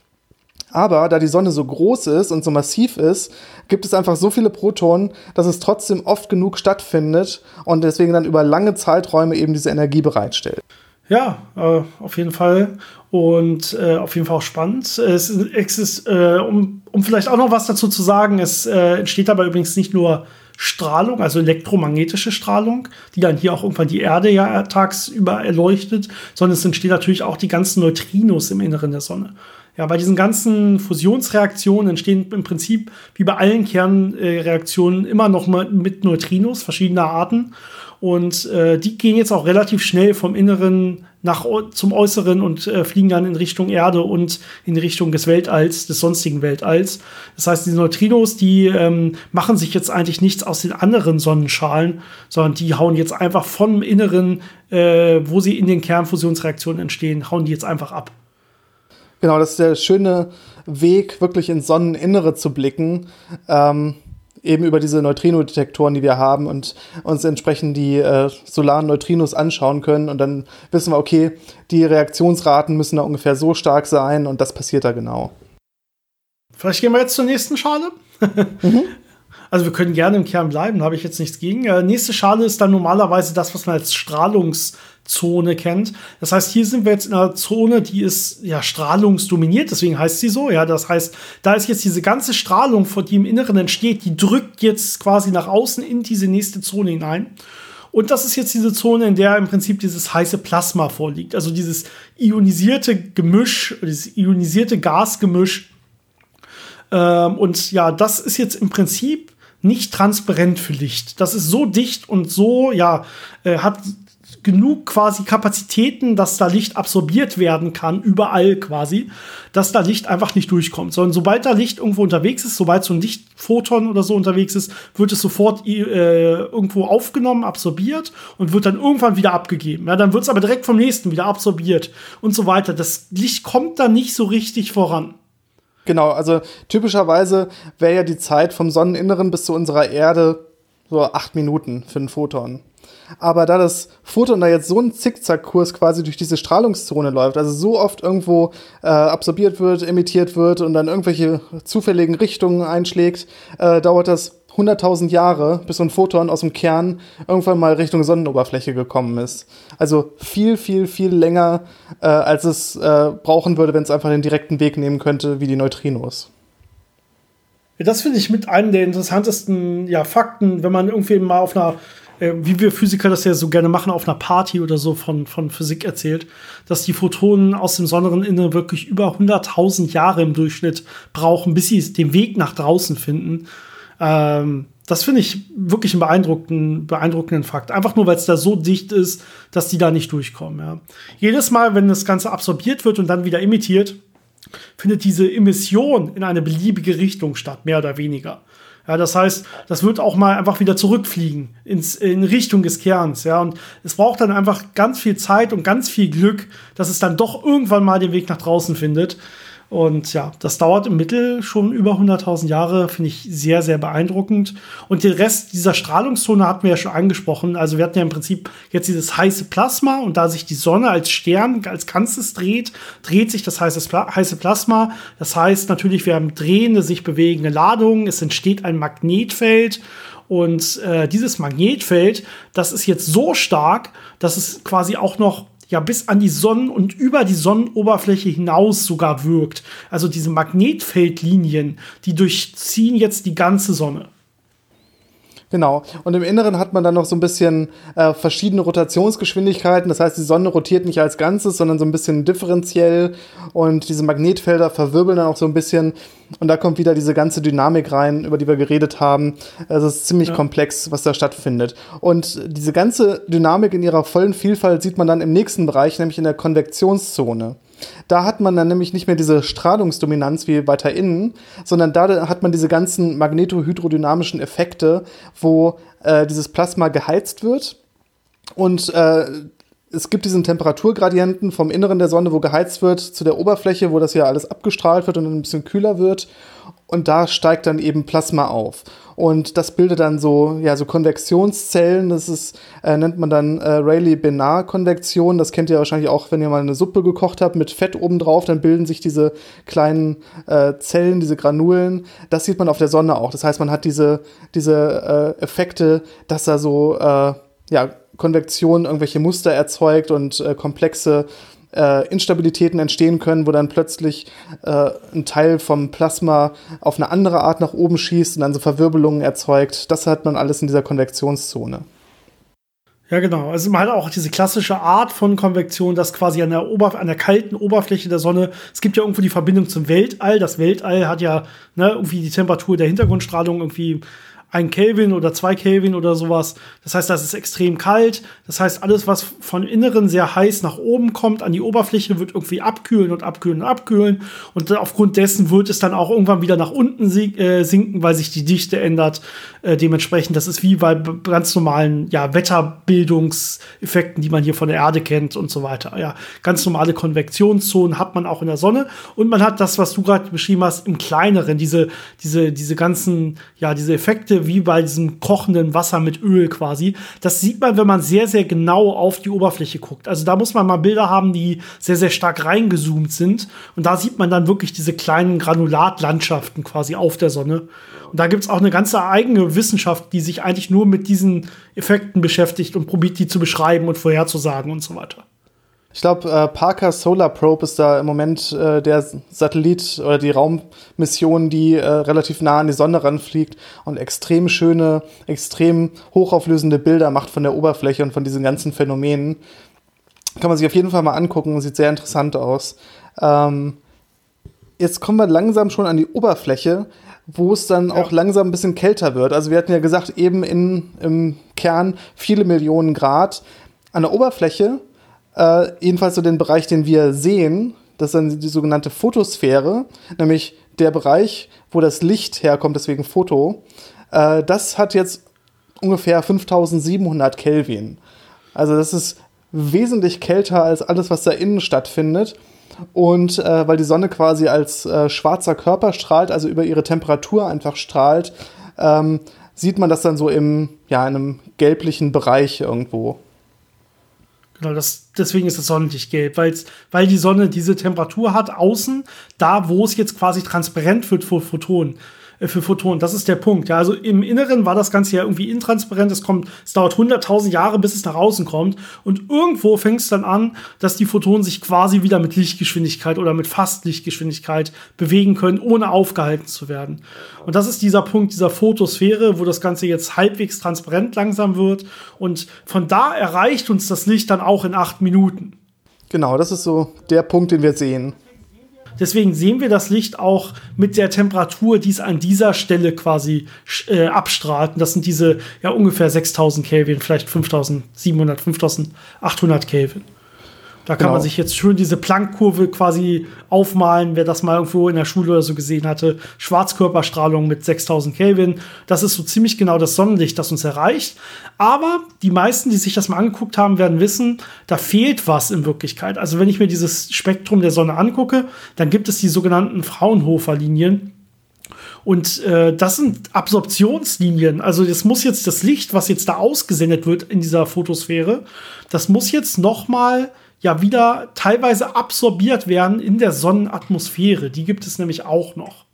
S2: Aber da die Sonne so groß ist und so massiv ist, gibt es einfach so viele Protonen, dass es trotzdem oft genug stattfindet und deswegen dann über lange Zeiträume eben diese Energie bereitstellt.
S1: Ja, äh, auf jeden Fall. Und äh, auf jeden Fall auch spannend. Es, ist, äh, um, um vielleicht auch noch was dazu zu sagen, es äh, entsteht dabei übrigens nicht nur Strahlung, also elektromagnetische Strahlung, die dann hier auch irgendwann die Erde ja tagsüber erleuchtet, sondern es entstehen natürlich auch die ganzen Neutrinos im Inneren der Sonne. Ja, bei diesen ganzen Fusionsreaktionen entstehen im Prinzip wie bei allen Kernreaktionen immer noch mal mit Neutrinos verschiedener Arten. Und äh, die gehen jetzt auch relativ schnell vom Inneren nach zum Äußeren und äh, fliegen dann in Richtung Erde und in Richtung des Weltalls, des sonstigen Weltalls. Das heißt, diese Neutrinos, die ähm, machen sich jetzt eigentlich nichts aus den anderen Sonnenschalen, sondern die hauen jetzt einfach vom Inneren, äh, wo sie in den Kernfusionsreaktionen entstehen, hauen die jetzt einfach ab.
S2: Genau, das ist der schöne Weg, wirklich ins Sonneninnere zu blicken. Ähm eben über diese Neutrino-Detektoren, die wir haben und uns entsprechend die äh, solaren Neutrinos anschauen können. Und dann wissen wir, okay, die Reaktionsraten müssen da ungefähr so stark sein und das passiert da genau.
S1: Vielleicht gehen wir jetzt zur nächsten Schale. mhm. [LAUGHS] Also wir können gerne im Kern bleiben, habe ich jetzt nichts gegen. Äh, nächste Schale ist dann normalerweise das, was man als Strahlungszone kennt. Das heißt, hier sind wir jetzt in einer Zone, die ist ja strahlungsdominiert, deswegen heißt sie so. Ja, das heißt, da ist jetzt diese ganze Strahlung, die im Inneren entsteht, die drückt jetzt quasi nach außen in diese nächste Zone hinein. Und das ist jetzt diese Zone, in der im Prinzip dieses heiße Plasma vorliegt. Also dieses ionisierte Gemisch, dieses ionisierte Gasgemisch. Ähm, und ja, das ist jetzt im Prinzip nicht transparent für Licht. Das ist so dicht und so, ja, äh, hat genug quasi Kapazitäten, dass da Licht absorbiert werden kann, überall quasi, dass da Licht einfach nicht durchkommt. Sondern sobald da Licht irgendwo unterwegs ist, sobald so ein Lichtphoton oder so unterwegs ist, wird es sofort äh, irgendwo aufgenommen, absorbiert und wird dann irgendwann wieder abgegeben. Ja, dann wird es aber direkt vom nächsten wieder absorbiert und so weiter. Das Licht kommt da nicht so richtig voran.
S2: Genau, also typischerweise wäre ja die Zeit vom Sonneninneren bis zu unserer Erde so acht Minuten für ein Photon. Aber da das Photon da jetzt so einen Zickzackkurs quasi durch diese Strahlungszone läuft, also so oft irgendwo äh, absorbiert wird, emittiert wird und dann irgendwelche zufälligen Richtungen einschlägt, äh, dauert das 100.000 Jahre, bis so ein Photon aus dem Kern irgendwann mal Richtung Sonnenoberfläche gekommen ist. Also viel, viel, viel länger, äh, als es äh, brauchen würde, wenn es einfach den direkten Weg nehmen könnte, wie die Neutrinos.
S1: Das finde ich mit einem der interessantesten ja, Fakten, wenn man irgendwie mal auf einer, äh, wie wir Physiker das ja so gerne machen, auf einer Party oder so von, von Physik erzählt, dass die Photonen aus dem Sonneninneren wirklich über 100.000 Jahre im Durchschnitt brauchen, bis sie den Weg nach draußen finden. Ähm, das finde ich wirklich einen beeindruckenden, beeindruckenden Fakt. Einfach nur, weil es da so dicht ist, dass die da nicht durchkommen. Ja. Jedes Mal, wenn das Ganze absorbiert wird und dann wieder emittiert, findet diese Emission in eine beliebige Richtung statt, mehr oder weniger. Ja, das heißt, das wird auch mal einfach wieder zurückfliegen ins, in Richtung des Kerns. Ja, und es braucht dann einfach ganz viel Zeit und ganz viel Glück, dass es dann doch irgendwann mal den Weg nach draußen findet. Und ja, das dauert im Mittel schon über 100.000 Jahre, finde ich sehr, sehr beeindruckend. Und den Rest dieser Strahlungszone hatten wir ja schon angesprochen. Also wir hatten ja im Prinzip jetzt dieses heiße Plasma und da sich die Sonne als Stern, als Ganzes dreht, dreht sich das heiße, heiße Plasma. Das heißt natürlich, wir haben drehende, sich bewegende Ladungen. Es entsteht ein Magnetfeld. Und äh, dieses Magnetfeld, das ist jetzt so stark, dass es quasi auch noch ja bis an die Sonnen- und über die Sonnenoberfläche hinaus sogar wirkt. Also diese Magnetfeldlinien, die durchziehen jetzt die ganze Sonne.
S2: Genau. Und im Inneren hat man dann noch so ein bisschen äh, verschiedene Rotationsgeschwindigkeiten. Das heißt, die Sonne rotiert nicht als Ganzes, sondern so ein bisschen differenziell. Und diese Magnetfelder verwirbeln dann auch so ein bisschen. Und da kommt wieder diese ganze Dynamik rein, über die wir geredet haben. Es ist ziemlich ja. komplex, was da stattfindet. Und diese ganze Dynamik in ihrer vollen Vielfalt sieht man dann im nächsten Bereich, nämlich in der Konvektionszone. Da hat man dann nämlich nicht mehr diese Strahlungsdominanz wie weiter innen, sondern da hat man diese ganzen magnetohydrodynamischen Effekte, wo äh, dieses Plasma geheizt wird und äh, es gibt diesen Temperaturgradienten vom Inneren der Sonne, wo geheizt wird, zu der Oberfläche, wo das ja alles abgestrahlt wird und ein bisschen kühler wird. Und da steigt dann eben Plasma auf. Und das bildet dann so, ja, so Konvektionszellen. Das ist, äh, nennt man dann äh, Rayleigh-Benar-Konvektion. Das kennt ihr wahrscheinlich auch, wenn ihr mal eine Suppe gekocht habt mit Fett obendrauf, dann bilden sich diese kleinen äh, Zellen, diese Granulen. Das sieht man auf der Sonne auch. Das heißt, man hat diese, diese äh, Effekte, dass da so, äh, ja, Konvektion irgendwelche Muster erzeugt und äh, komplexe äh, Instabilitäten entstehen können, wo dann plötzlich äh, ein Teil vom Plasma auf eine andere Art nach oben schießt und dann so Verwirbelungen erzeugt. Das hat man alles in dieser Konvektionszone.
S1: Ja, genau. Also man hat auch diese klassische Art von Konvektion, dass quasi an der, Ober an der kalten Oberfläche der Sonne, es gibt ja irgendwo die Verbindung zum Weltall. Das Weltall hat ja ne, irgendwie die Temperatur der Hintergrundstrahlung irgendwie ein Kelvin oder zwei Kelvin oder sowas. Das heißt, das ist extrem kalt. Das heißt, alles, was von Inneren sehr heiß nach oben kommt, an die Oberfläche, wird irgendwie abkühlen und abkühlen und abkühlen. Und aufgrund dessen wird es dann auch irgendwann wieder nach unten äh, sinken, weil sich die Dichte ändert. Äh, dementsprechend, das ist wie bei ganz normalen ja, Wetterbildungseffekten, die man hier von der Erde kennt und so weiter. Ja, ganz normale Konvektionszonen hat man auch in der Sonne. Und man hat das, was du gerade beschrieben hast, im kleineren, diese, diese, diese ganzen, ja, diese Effekte, wie bei diesem kochenden Wasser mit Öl quasi. Das sieht man, wenn man sehr, sehr genau auf die Oberfläche guckt. Also da muss man mal Bilder haben, die sehr, sehr stark reingezoomt sind. Und da sieht man dann wirklich diese kleinen Granulatlandschaften quasi auf der Sonne. Und da gibt es auch eine ganze eigene Wissenschaft, die sich eigentlich nur mit diesen Effekten beschäftigt und probiert, die zu beschreiben und vorherzusagen und so weiter.
S2: Ich glaube, äh, Parker Solar Probe ist da im Moment äh, der Satellit oder die Raummission, die äh, relativ nah an die Sonne ranfliegt und extrem schöne, extrem hochauflösende Bilder macht von der Oberfläche und von diesen ganzen Phänomenen. Kann man sich auf jeden Fall mal angucken, sieht sehr interessant aus. Ähm, jetzt kommen wir langsam schon an die Oberfläche, wo es dann ja. auch langsam ein bisschen kälter wird. Also wir hatten ja gesagt, eben in, im Kern viele Millionen Grad. An der Oberfläche äh, jedenfalls so den Bereich, den wir sehen, das ist dann die sogenannte Photosphäre, nämlich der Bereich, wo das Licht herkommt, deswegen Foto. Äh, das hat jetzt ungefähr 5700 Kelvin. Also das ist wesentlich kälter als alles, was da innen stattfindet. Und äh, weil die Sonne quasi als äh, schwarzer Körper strahlt, also über ihre Temperatur einfach strahlt, ähm, sieht man das dann so im, ja, in einem gelblichen Bereich irgendwo.
S1: Genau, das, deswegen ist das Sonnenlicht gelb, weil's, weil die Sonne diese Temperatur hat außen, da wo es jetzt quasi transparent wird für Photonen. Äh, für Photonen. Das ist der Punkt. Ja, also im Inneren war das Ganze ja irgendwie intransparent. Es kommt, es dauert 100.000 Jahre, bis es nach außen kommt. Und irgendwo fängt es dann an, dass die Photonen sich quasi wieder mit Lichtgeschwindigkeit oder mit fast Lichtgeschwindigkeit bewegen können, ohne aufgehalten zu werden. Und das ist dieser Punkt dieser Photosphäre, wo das Ganze jetzt halbwegs transparent langsam wird. Und von da erreicht uns das Licht dann auch in acht Minuten.
S2: Genau, das ist so der Punkt, den wir sehen.
S1: Deswegen sehen wir das Licht auch mit der Temperatur, die es an dieser Stelle quasi äh, abstrahlt. Und das sind diese ja ungefähr 6000 Kelvin, vielleicht 5700, 5800 Kelvin. Da kann genau. man sich jetzt schön diese Planckkurve quasi aufmalen, wer das mal irgendwo in der Schule oder so gesehen hatte. Schwarzkörperstrahlung mit 6000 Kelvin. Das ist so ziemlich genau das Sonnenlicht, das uns erreicht. Aber die meisten, die sich das mal angeguckt haben, werden wissen, da fehlt was in Wirklichkeit. Also wenn ich mir dieses Spektrum der Sonne angucke, dann gibt es die sogenannten Fraunhofer-Linien. Und äh, das sind Absorptionslinien. Also das muss jetzt das Licht, was jetzt da ausgesendet wird in dieser Photosphäre, das muss jetzt noch mal ja wieder teilweise absorbiert werden in der Sonnenatmosphäre. Die gibt es nämlich auch noch.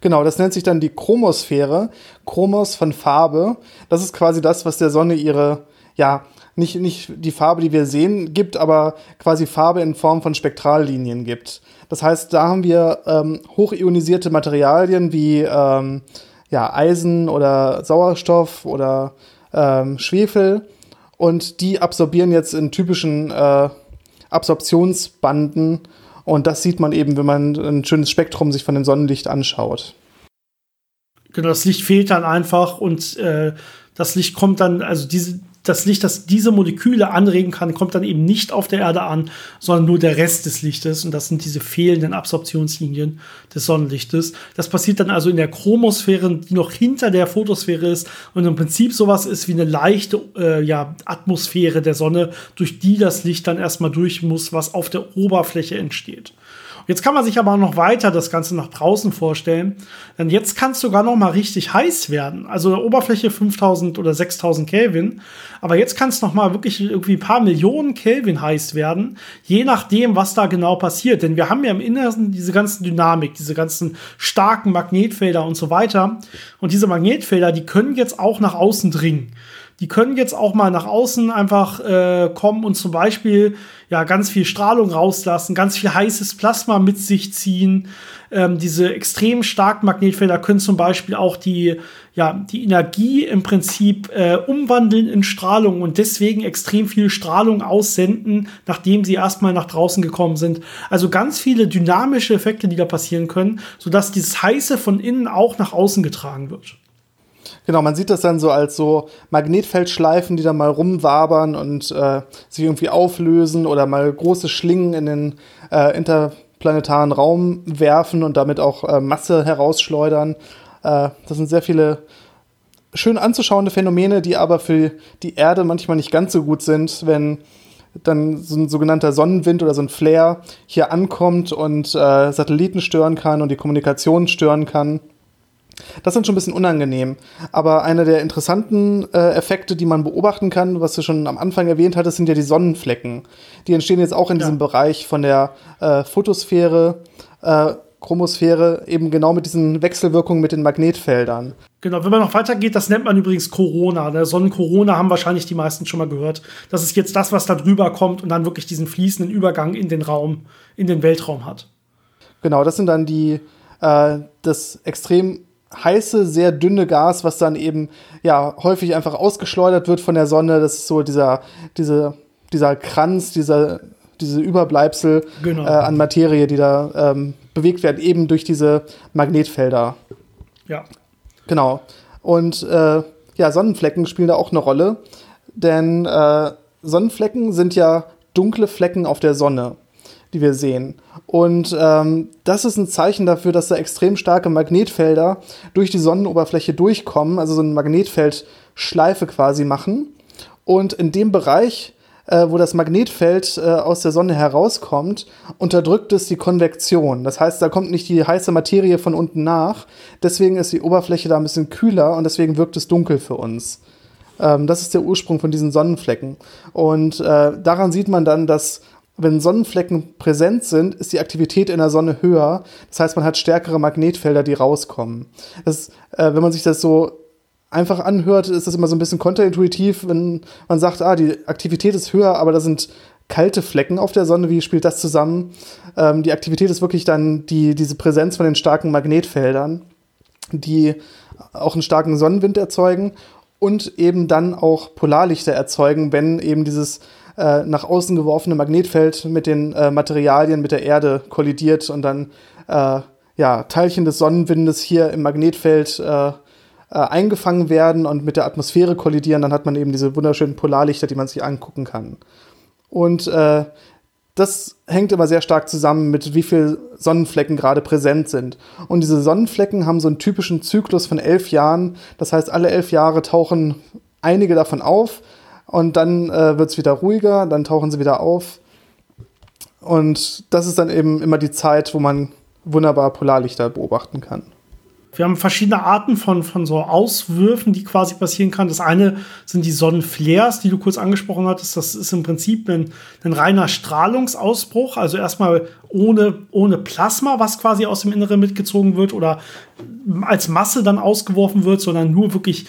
S2: Genau, das nennt sich dann die Chromosphäre. Chromos von Farbe. Das ist quasi das, was der Sonne ihre, ja, nicht, nicht die Farbe, die wir sehen, gibt, aber quasi Farbe in Form von Spektrallinien gibt. Das heißt, da haben wir ähm, hochionisierte Materialien wie ähm, ja, Eisen oder Sauerstoff oder ähm, Schwefel und die absorbieren jetzt in typischen äh, Absorptionsbanden. Und das sieht man eben, wenn man ein schönes Spektrum sich von dem Sonnenlicht anschaut.
S1: Genau, das Licht fehlt dann einfach und äh, das Licht kommt dann, also diese, das Licht, das diese Moleküle anregen kann, kommt dann eben nicht auf der Erde an, sondern nur der Rest des Lichtes. Und das sind diese fehlenden Absorptionslinien des Sonnenlichtes. Das passiert dann also in der Chromosphäre, die noch hinter der Photosphäre ist und im Prinzip sowas ist wie eine leichte äh, ja, Atmosphäre der Sonne, durch die das Licht dann erstmal durch muss, was auf der Oberfläche entsteht. Jetzt kann man sich aber noch weiter das Ganze nach draußen vorstellen, denn jetzt kann es sogar noch mal richtig heiß werden. Also Oberfläche 5000 oder 6000 Kelvin, aber jetzt kann es noch mal wirklich irgendwie ein paar Millionen Kelvin heiß werden, je nachdem, was da genau passiert. Denn wir haben ja im Inneren diese ganzen Dynamik, diese ganzen starken Magnetfelder und so weiter. Und diese Magnetfelder, die können jetzt auch nach außen dringen die können jetzt auch mal nach außen einfach äh, kommen und zum Beispiel ja ganz viel Strahlung rauslassen, ganz viel heißes Plasma mit sich ziehen. Ähm, diese extrem starken Magnetfelder können zum Beispiel auch die, ja, die Energie im Prinzip äh, umwandeln in Strahlung und deswegen extrem viel Strahlung aussenden, nachdem sie erstmal nach draußen gekommen sind. Also ganz viele dynamische Effekte, die da passieren können, sodass dieses Heiße von innen auch nach außen getragen wird.
S2: Genau, man sieht das dann so als so Magnetfeldschleifen, die da mal rumwabern und äh, sich irgendwie auflösen oder mal große Schlingen in den äh, interplanetaren Raum werfen und damit auch äh, Masse herausschleudern. Äh, das sind sehr viele schön anzuschauende Phänomene, die aber für die Erde manchmal nicht ganz so gut sind, wenn dann so ein sogenannter Sonnenwind oder so ein Flare hier ankommt und äh, Satelliten stören kann und die Kommunikation stören kann. Das ist schon ein bisschen unangenehm. Aber einer der interessanten äh, Effekte, die man beobachten kann, was du schon am Anfang erwähnt hattest, sind ja die Sonnenflecken. Die entstehen jetzt auch in ja. diesem Bereich von der äh, Photosphäre, äh, Chromosphäre, eben genau mit diesen Wechselwirkungen mit den Magnetfeldern.
S1: Genau, wenn man noch weitergeht, das nennt man übrigens Corona. Der Sonnencorona haben wahrscheinlich die meisten schon mal gehört. Das ist jetzt das, was da drüber kommt und dann wirklich diesen fließenden Übergang in den Raum, in den Weltraum hat.
S2: Genau, das sind dann die, äh, das extrem heiße, sehr dünne Gas, was dann eben ja häufig einfach ausgeschleudert wird von der Sonne. Das ist so dieser, diese, dieser Kranz, dieser, diese Überbleibsel genau. äh, an Materie, die da ähm, bewegt werden, eben durch diese Magnetfelder.
S1: Ja.
S2: Genau. Und äh, ja, Sonnenflecken spielen da auch eine Rolle, denn äh, Sonnenflecken sind ja dunkle Flecken auf der Sonne die wir sehen. Und ähm, das ist ein Zeichen dafür, dass da extrem starke Magnetfelder durch die Sonnenoberfläche durchkommen, also so eine Magnetfeldschleife quasi machen. Und in dem Bereich, äh, wo das Magnetfeld äh, aus der Sonne herauskommt, unterdrückt es die Konvektion. Das heißt, da kommt nicht die heiße Materie von unten nach. Deswegen ist die Oberfläche da ein bisschen kühler und deswegen wirkt es dunkel für uns. Ähm, das ist der Ursprung von diesen Sonnenflecken. Und äh, daran sieht man dann, dass wenn Sonnenflecken präsent sind, ist die Aktivität in der Sonne höher. Das heißt, man hat stärkere Magnetfelder, die rauskommen. Das, äh, wenn man sich das so einfach anhört, ist das immer so ein bisschen kontraintuitiv, wenn man sagt, ah, die Aktivität ist höher, aber da sind kalte Flecken auf der Sonne. Wie spielt das zusammen? Ähm, die Aktivität ist wirklich dann die, diese Präsenz von den starken Magnetfeldern, die auch einen starken Sonnenwind erzeugen und eben dann auch Polarlichter erzeugen, wenn eben dieses äh, nach außen geworfene Magnetfeld mit den äh, Materialien, mit der Erde kollidiert und dann äh, ja, Teilchen des Sonnenwindes hier im Magnetfeld äh, äh, eingefangen werden und mit der Atmosphäre kollidieren, dann hat man eben diese wunderschönen Polarlichter, die man sich angucken kann. Und das hängt immer sehr stark zusammen mit wie viel Sonnenflecken gerade präsent sind. Und diese Sonnenflecken haben so einen typischen Zyklus von elf Jahren. Das heißt, alle elf Jahre tauchen einige davon auf und dann äh, wird es wieder ruhiger, dann tauchen sie wieder auf. Und das ist dann eben immer die Zeit, wo man wunderbar Polarlichter beobachten kann.
S1: Wir haben verschiedene Arten von, von so Auswürfen, die quasi passieren kann. Das eine sind die Sonnenflares, die du kurz angesprochen hattest. Das ist im Prinzip ein, ein reiner Strahlungsausbruch. Also erstmal ohne, ohne Plasma, was quasi aus dem Inneren mitgezogen wird oder als Masse dann ausgeworfen wird, sondern nur wirklich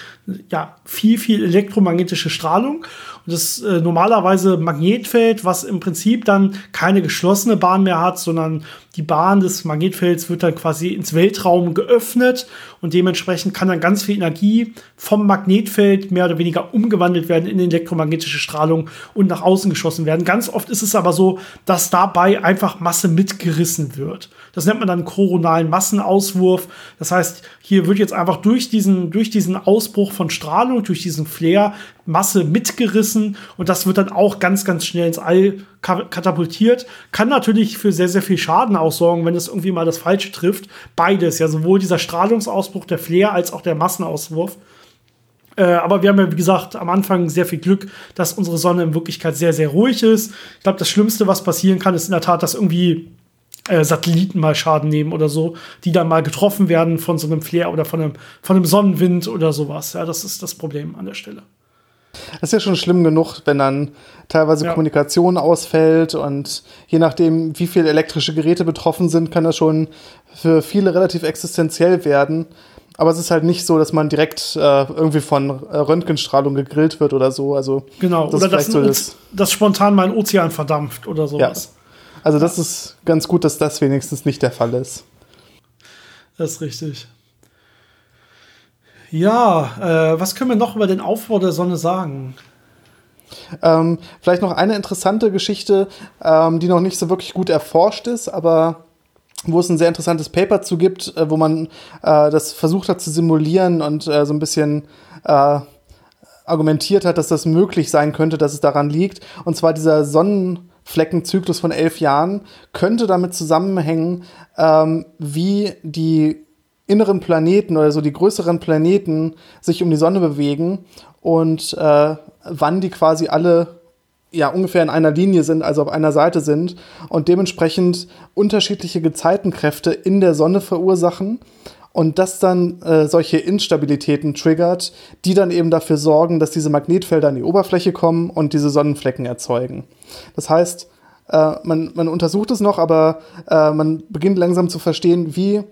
S1: ja, viel, viel elektromagnetische Strahlung. Und das äh, normalerweise Magnetfeld, was im Prinzip dann keine geschlossene Bahn mehr hat, sondern die Bahn des Magnetfelds wird dann quasi ins Weltraum geöffnet und dementsprechend kann dann ganz viel Energie vom Magnetfeld mehr oder weniger umgewandelt werden in elektromagnetische Strahlung und nach außen geschossen werden. Ganz oft ist es aber so, dass dabei einfach Masse mitgerissen wird. Das nennt man dann koronalen Massenauswurf. Das heißt, hier wird jetzt einfach durch diesen, durch diesen Ausbruch von Strahlung, durch diesen Flare Masse mitgerissen und das wird dann auch ganz, ganz schnell ins All katapultiert. Kann natürlich für sehr, sehr viel Schaden aussorgen, wenn es irgendwie mal das Falsche trifft. Beides, ja, sowohl dieser Strahlungsausbruch, der Flare, als auch der Massenauswurf. Äh, aber wir haben ja, wie gesagt, am Anfang sehr viel Glück, dass unsere Sonne in Wirklichkeit sehr, sehr ruhig ist. Ich glaube, das Schlimmste, was passieren kann, ist in der Tat, dass irgendwie äh, Satelliten mal Schaden nehmen oder so, die dann mal getroffen werden von so einem Flare oder von einem, von einem Sonnenwind oder sowas. Ja, das ist das Problem an der Stelle.
S2: Das ist ja schon schlimm genug, wenn dann teilweise ja. Kommunikation ausfällt und je nachdem, wie viele elektrische Geräte betroffen sind, kann das schon für viele relativ existenziell werden. Aber es ist halt nicht so, dass man direkt äh, irgendwie von äh, Röntgenstrahlung gegrillt wird oder so. Also
S1: genau, das oder dass, so das, dass spontan mal ein Ozean verdampft oder sowas.
S2: Ja. Also das ist ganz gut, dass das wenigstens nicht der Fall ist.
S1: Das ist richtig. Ja, äh, was können wir noch über den Aufbau der Sonne sagen?
S2: Ähm, vielleicht noch eine interessante Geschichte, ähm, die noch nicht so wirklich gut erforscht ist, aber wo es ein sehr interessantes Paper zu gibt, äh, wo man äh, das versucht hat zu simulieren und äh, so ein bisschen äh, argumentiert hat, dass das möglich sein könnte, dass es daran liegt. Und zwar dieser Sonnenfleckenzyklus von elf Jahren könnte damit zusammenhängen, ähm, wie die inneren Planeten oder so die größeren Planeten sich um die Sonne bewegen und äh, wann die quasi alle ja ungefähr in einer Linie sind, also auf einer Seite sind und dementsprechend unterschiedliche Gezeitenkräfte in der Sonne verursachen und das dann äh, solche Instabilitäten triggert, die dann eben dafür sorgen, dass diese Magnetfelder an die Oberfläche kommen und diese Sonnenflecken erzeugen. Das heißt, äh, man, man untersucht es noch, aber äh, man beginnt langsam zu verstehen, wie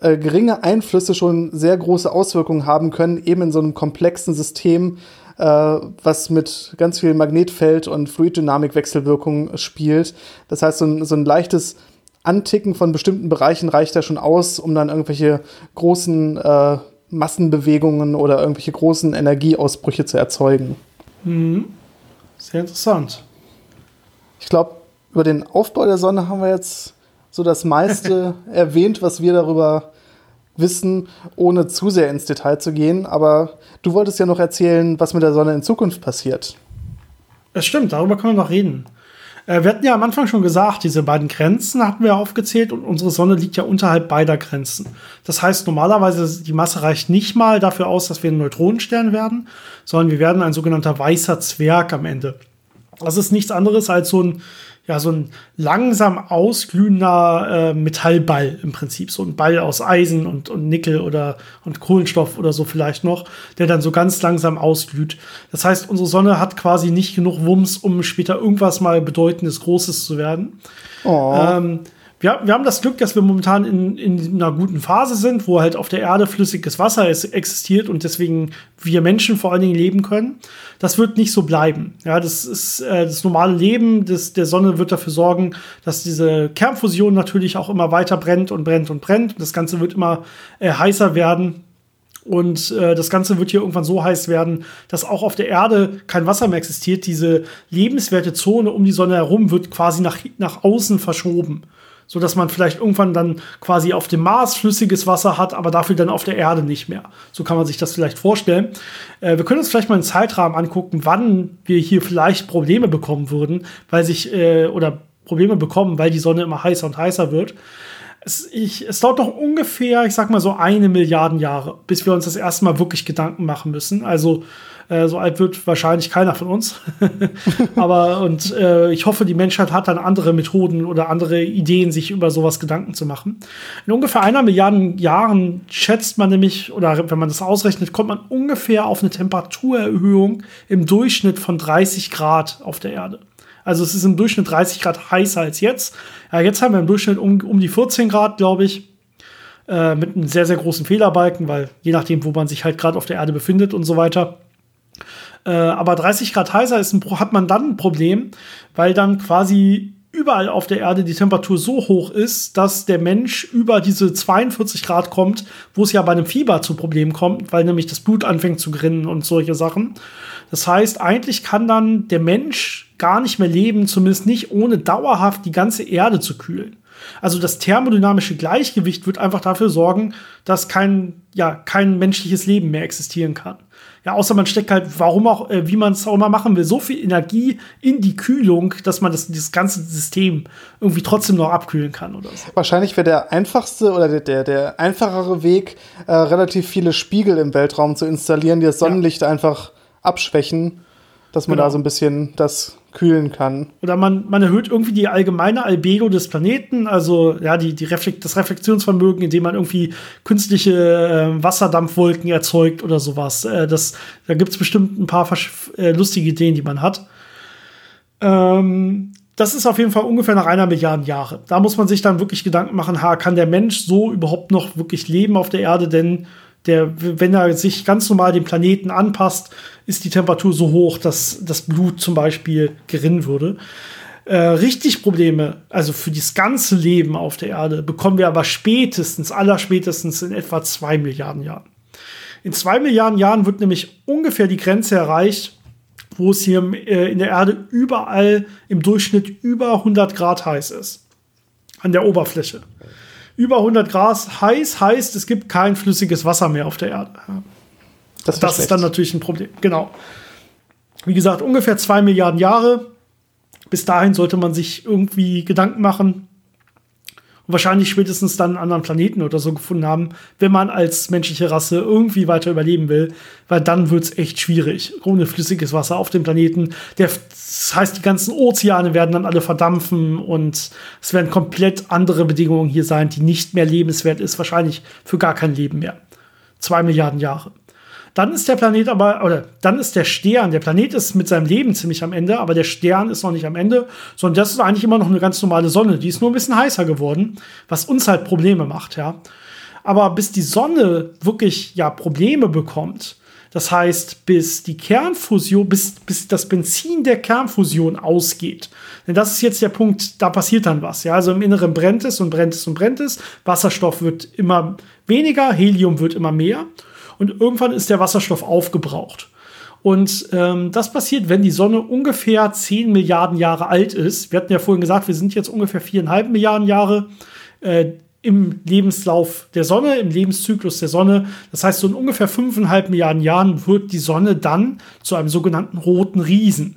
S2: äh, geringe Einflüsse schon sehr große Auswirkungen haben können, eben in so einem komplexen System, äh, was mit ganz viel Magnetfeld und Fluiddynamikwechselwirkungen spielt. Das heißt, so ein, so ein leichtes Anticken von bestimmten Bereichen reicht da schon aus, um dann irgendwelche großen äh, Massenbewegungen oder irgendwelche großen Energieausbrüche zu erzeugen.
S1: Mhm. Sehr interessant.
S2: Ich glaube, über den Aufbau der Sonne haben wir jetzt so das meiste [LAUGHS] erwähnt, was wir darüber wissen, ohne zu sehr ins Detail zu gehen. Aber du wolltest ja noch erzählen, was mit der Sonne in Zukunft passiert.
S1: Es stimmt, darüber können wir noch reden. Äh, wir hatten ja am Anfang schon gesagt, diese beiden Grenzen hatten wir aufgezählt und unsere Sonne liegt ja unterhalb beider Grenzen. Das heißt, normalerweise die Masse reicht nicht mal dafür aus, dass wir ein Neutronenstern werden, sondern wir werden ein sogenannter weißer Zwerg am Ende. Das ist nichts anderes als so ein ja, so ein langsam ausglühender äh, Metallball im Prinzip. So ein Ball aus Eisen und, und Nickel oder und Kohlenstoff oder so vielleicht noch, der dann so ganz langsam ausglüht. Das heißt, unsere Sonne hat quasi nicht genug Wumms, um später irgendwas mal Bedeutendes Großes zu werden. Oh. Ähm, wir, wir haben das Glück, dass wir momentan in, in einer guten Phase sind, wo halt auf der Erde flüssiges Wasser ist, existiert und deswegen wir Menschen vor allen Dingen leben können. Das wird nicht so bleiben. Ja, das ist äh, das normale Leben des, der Sonne wird dafür sorgen, dass diese Kernfusion natürlich auch immer weiter brennt und brennt und brennt. Das Ganze wird immer äh, heißer werden. Und äh, das Ganze wird hier irgendwann so heiß werden, dass auch auf der Erde kein Wasser mehr existiert. Diese lebenswerte Zone um die Sonne herum wird quasi nach, nach außen verschoben so dass man vielleicht irgendwann dann quasi auf dem Mars flüssiges Wasser hat, aber dafür dann auf der Erde nicht mehr. So kann man sich das vielleicht vorstellen. Äh, wir können uns vielleicht mal einen Zeitrahmen angucken, wann wir hier vielleicht Probleme bekommen würden, weil sich äh, oder Probleme bekommen, weil die Sonne immer heißer und heißer wird. Es, ich, es dauert noch ungefähr, ich sag mal so eine Milliarden Jahre, bis wir uns das erste Mal wirklich Gedanken machen müssen. Also äh, so alt wird wahrscheinlich keiner von uns. [LAUGHS] Aber und äh, ich hoffe, die Menschheit hat dann andere Methoden oder andere Ideen, sich über sowas Gedanken zu machen. In ungefähr einer Milliarden Jahren schätzt man nämlich, oder wenn man das ausrechnet, kommt man ungefähr auf eine Temperaturerhöhung im Durchschnitt von 30 Grad auf der Erde. Also es ist im Durchschnitt 30 Grad heißer als jetzt. Ja, jetzt haben wir im Durchschnitt um, um die 14 Grad, glaube ich. Äh, mit einem sehr, sehr großen Fehlerbalken, weil je nachdem, wo man sich halt gerade auf der Erde befindet und so weiter. Äh, aber 30 Grad heißer ist ein, hat man dann ein Problem, weil dann quasi überall auf der Erde die Temperatur so hoch ist, dass der Mensch über diese 42 Grad kommt, wo es ja bei einem Fieber zu Problemen kommt, weil nämlich das Blut anfängt zu grinnen und solche Sachen. Das heißt, eigentlich kann dann der Mensch gar nicht mehr leben, zumindest nicht ohne dauerhaft die ganze Erde zu kühlen. Also das thermodynamische Gleichgewicht wird einfach dafür sorgen, dass kein, ja, kein menschliches Leben mehr existieren kann. Ja, außer man steckt halt, warum auch, äh, wie man es auch immer machen will, so viel Energie in die Kühlung, dass man das, dieses ganze System irgendwie trotzdem noch abkühlen kann oder so.
S2: Wahrscheinlich wäre der einfachste oder der, der, der einfachere Weg, äh, relativ viele Spiegel im Weltraum zu installieren, die das Sonnenlicht ja. einfach abschwächen, dass man genau. da so ein bisschen das kühlen kann.
S1: Oder man, man erhöht irgendwie die allgemeine Albedo des Planeten, also ja, die, die Reflekt das Reflexionsvermögen, indem man irgendwie künstliche äh, Wasserdampfwolken erzeugt oder sowas. Äh, das, da gibt es bestimmt ein paar äh, lustige Ideen, die man hat. Ähm, das ist auf jeden Fall ungefähr nach einer Milliarde Jahre. Da muss man sich dann wirklich Gedanken machen, ha, kann der Mensch so überhaupt noch wirklich leben auf der Erde? Denn der, wenn er sich ganz normal dem Planeten anpasst, ist die Temperatur so hoch, dass das Blut zum Beispiel gerinnen würde. Äh, richtig Probleme, also für das ganze Leben auf der Erde, bekommen wir aber spätestens, allerspätestens in etwa zwei Milliarden Jahren. In zwei Milliarden Jahren wird nämlich ungefähr die Grenze erreicht, wo es hier äh, in der Erde überall im Durchschnitt über 100 Grad heiß ist. An der Oberfläche über 100 Grad heiß heißt, es gibt kein flüssiges Wasser mehr auf der Erde. Das, das ist dann natürlich ein Problem. Genau. Wie gesagt, ungefähr zwei Milliarden Jahre. Bis dahin sollte man sich irgendwie Gedanken machen, und wahrscheinlich spätestens dann einen anderen Planeten oder so gefunden haben, wenn man als menschliche Rasse irgendwie weiter überleben will, weil dann wird es echt schwierig. Ohne flüssiges Wasser auf dem Planeten. Der, das heißt, die ganzen Ozeane werden dann alle verdampfen und es werden komplett andere Bedingungen hier sein, die nicht mehr lebenswert ist, wahrscheinlich für gar kein Leben mehr. Zwei Milliarden Jahre. Dann ist der Planet aber, oder dann ist der Stern, der Planet ist mit seinem Leben ziemlich am Ende, aber der Stern ist noch nicht am Ende, sondern das ist eigentlich immer noch eine ganz normale Sonne. Die ist nur ein bisschen heißer geworden, was uns halt Probleme macht, ja. Aber bis die Sonne wirklich ja Probleme bekommt, das heißt, bis die Kernfusion, bis, bis das Benzin der Kernfusion ausgeht. Denn das ist jetzt der Punkt, da passiert dann was. Ja, also im Inneren brennt es und brennt es und brennt es. Wasserstoff wird immer weniger, Helium wird immer mehr und irgendwann ist der Wasserstoff aufgebraucht. Und ähm, das passiert, wenn die Sonne ungefähr 10 Milliarden Jahre alt ist. Wir hatten ja vorhin gesagt, wir sind jetzt ungefähr 4,5 Milliarden Jahre äh, im Lebenslauf der Sonne, im Lebenszyklus der Sonne. Das heißt, so in ungefähr 5,5 Milliarden Jahren wird die Sonne dann zu einem sogenannten roten Riesen.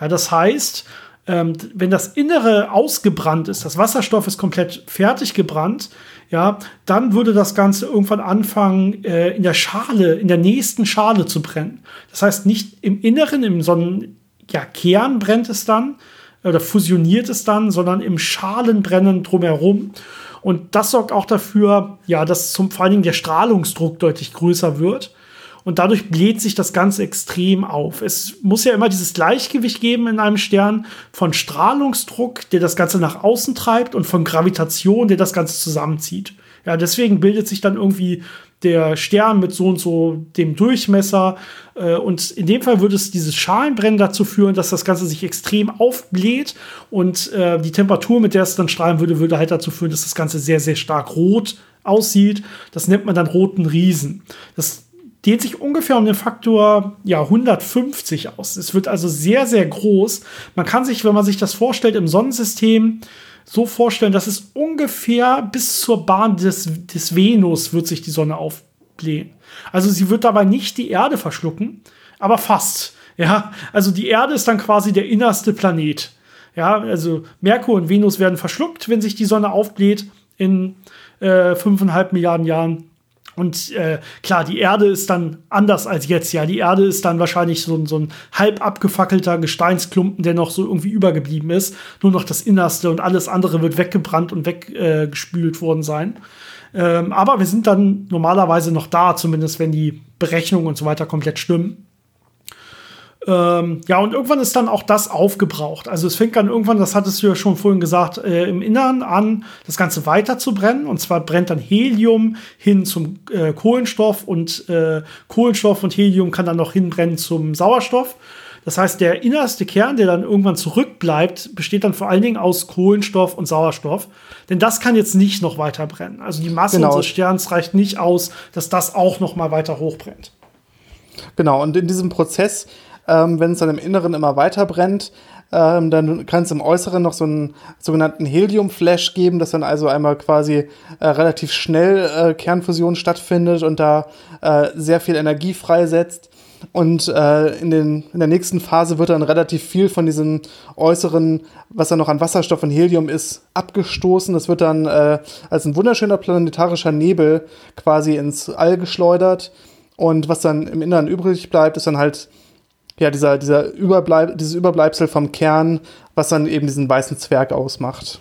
S1: Ja, das heißt, ähm, wenn das Innere ausgebrannt ist, das Wasserstoff ist komplett fertig gebrannt, ja, dann würde das Ganze irgendwann anfangen, äh, in der Schale, in der nächsten Schale zu brennen. Das heißt, nicht im Inneren, im Sonnen, ja, Kern brennt es dann oder fusioniert es dann, sondern im Schalenbrennen drumherum. Und das sorgt auch dafür, ja, dass zum, vor allen Dingen der Strahlungsdruck deutlich größer wird. Und dadurch bläht sich das Ganze extrem auf. Es muss ja immer dieses Gleichgewicht geben in einem Stern von Strahlungsdruck, der das Ganze nach außen treibt, und von Gravitation, der das Ganze zusammenzieht. Ja, deswegen bildet sich dann irgendwie der Stern mit so und so dem Durchmesser. Äh, und in dem Fall würde es dieses Schalenbrennen dazu führen, dass das Ganze sich extrem aufbläht und äh, die Temperatur, mit der es dann strahlen würde, würde halt dazu führen, dass das Ganze sehr, sehr stark rot aussieht. Das nennt man dann roten Riesen. Das dehnt sich ungefähr um den Faktor ja, 150 aus. Es wird also sehr, sehr groß. Man kann sich, wenn man sich das vorstellt, im Sonnensystem so vorstellen, dass es ungefähr bis zur Bahn des, des Venus wird sich die Sonne aufblähen. Also sie wird dabei nicht die Erde verschlucken, aber fast. Ja, also die Erde ist dann quasi der innerste Planet. Ja, also Merkur und Venus werden verschluckt, wenn sich die Sonne aufbläht in äh, 5,5 Milliarden Jahren. Und äh, klar, die Erde ist dann anders als jetzt. Ja, die Erde ist dann wahrscheinlich so, so ein halb abgefackelter Gesteinsklumpen, der noch so irgendwie übergeblieben ist. Nur noch das Innerste und alles andere wird weggebrannt und weggespült äh, worden sein. Ähm, aber wir sind dann normalerweise noch da, zumindest wenn die Berechnungen und so weiter komplett stimmen. Ähm, ja, und irgendwann ist dann auch das aufgebraucht. Also es fängt dann irgendwann, das hattest du ja schon vorhin gesagt, äh, im Innern an, das Ganze weiter zu brennen. Und zwar brennt dann Helium hin zum äh, Kohlenstoff und äh, Kohlenstoff und Helium kann dann noch hinbrennen zum Sauerstoff. Das heißt, der innerste Kern, der dann irgendwann zurückbleibt, besteht dann vor allen Dingen aus Kohlenstoff und Sauerstoff. Denn das kann jetzt nicht noch weiter brennen. Also die Masse genau. unseres Sterns reicht nicht aus, dass das auch noch mal weiter hochbrennt.
S2: Genau, und in diesem Prozess ähm, wenn es dann im Inneren immer weiter brennt, ähm, dann kann es im Äußeren noch so einen sogenannten Helium-Flash geben, dass dann also einmal quasi äh, relativ schnell äh, Kernfusion stattfindet und da äh, sehr viel Energie freisetzt. Und äh, in, den, in der nächsten Phase wird dann relativ viel von diesem äußeren, was dann noch an Wasserstoff und Helium ist, abgestoßen. Das wird dann äh, als ein wunderschöner planetarischer Nebel quasi ins All geschleudert. Und was dann im Inneren übrig bleibt, ist dann halt ja, dieser, dieser Überbleib dieses Überbleibsel vom Kern, was dann eben diesen weißen Zwerg ausmacht.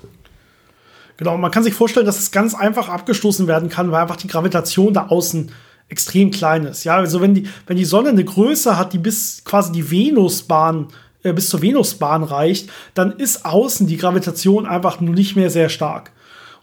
S1: Genau, man kann sich vorstellen, dass es ganz einfach abgestoßen werden kann, weil einfach die Gravitation da außen extrem klein ist. Ja, also wenn die, wenn die Sonne eine Größe hat, die bis quasi die Venusbahn äh, bis zur Venusbahn reicht, dann ist außen die Gravitation einfach nur nicht mehr sehr stark.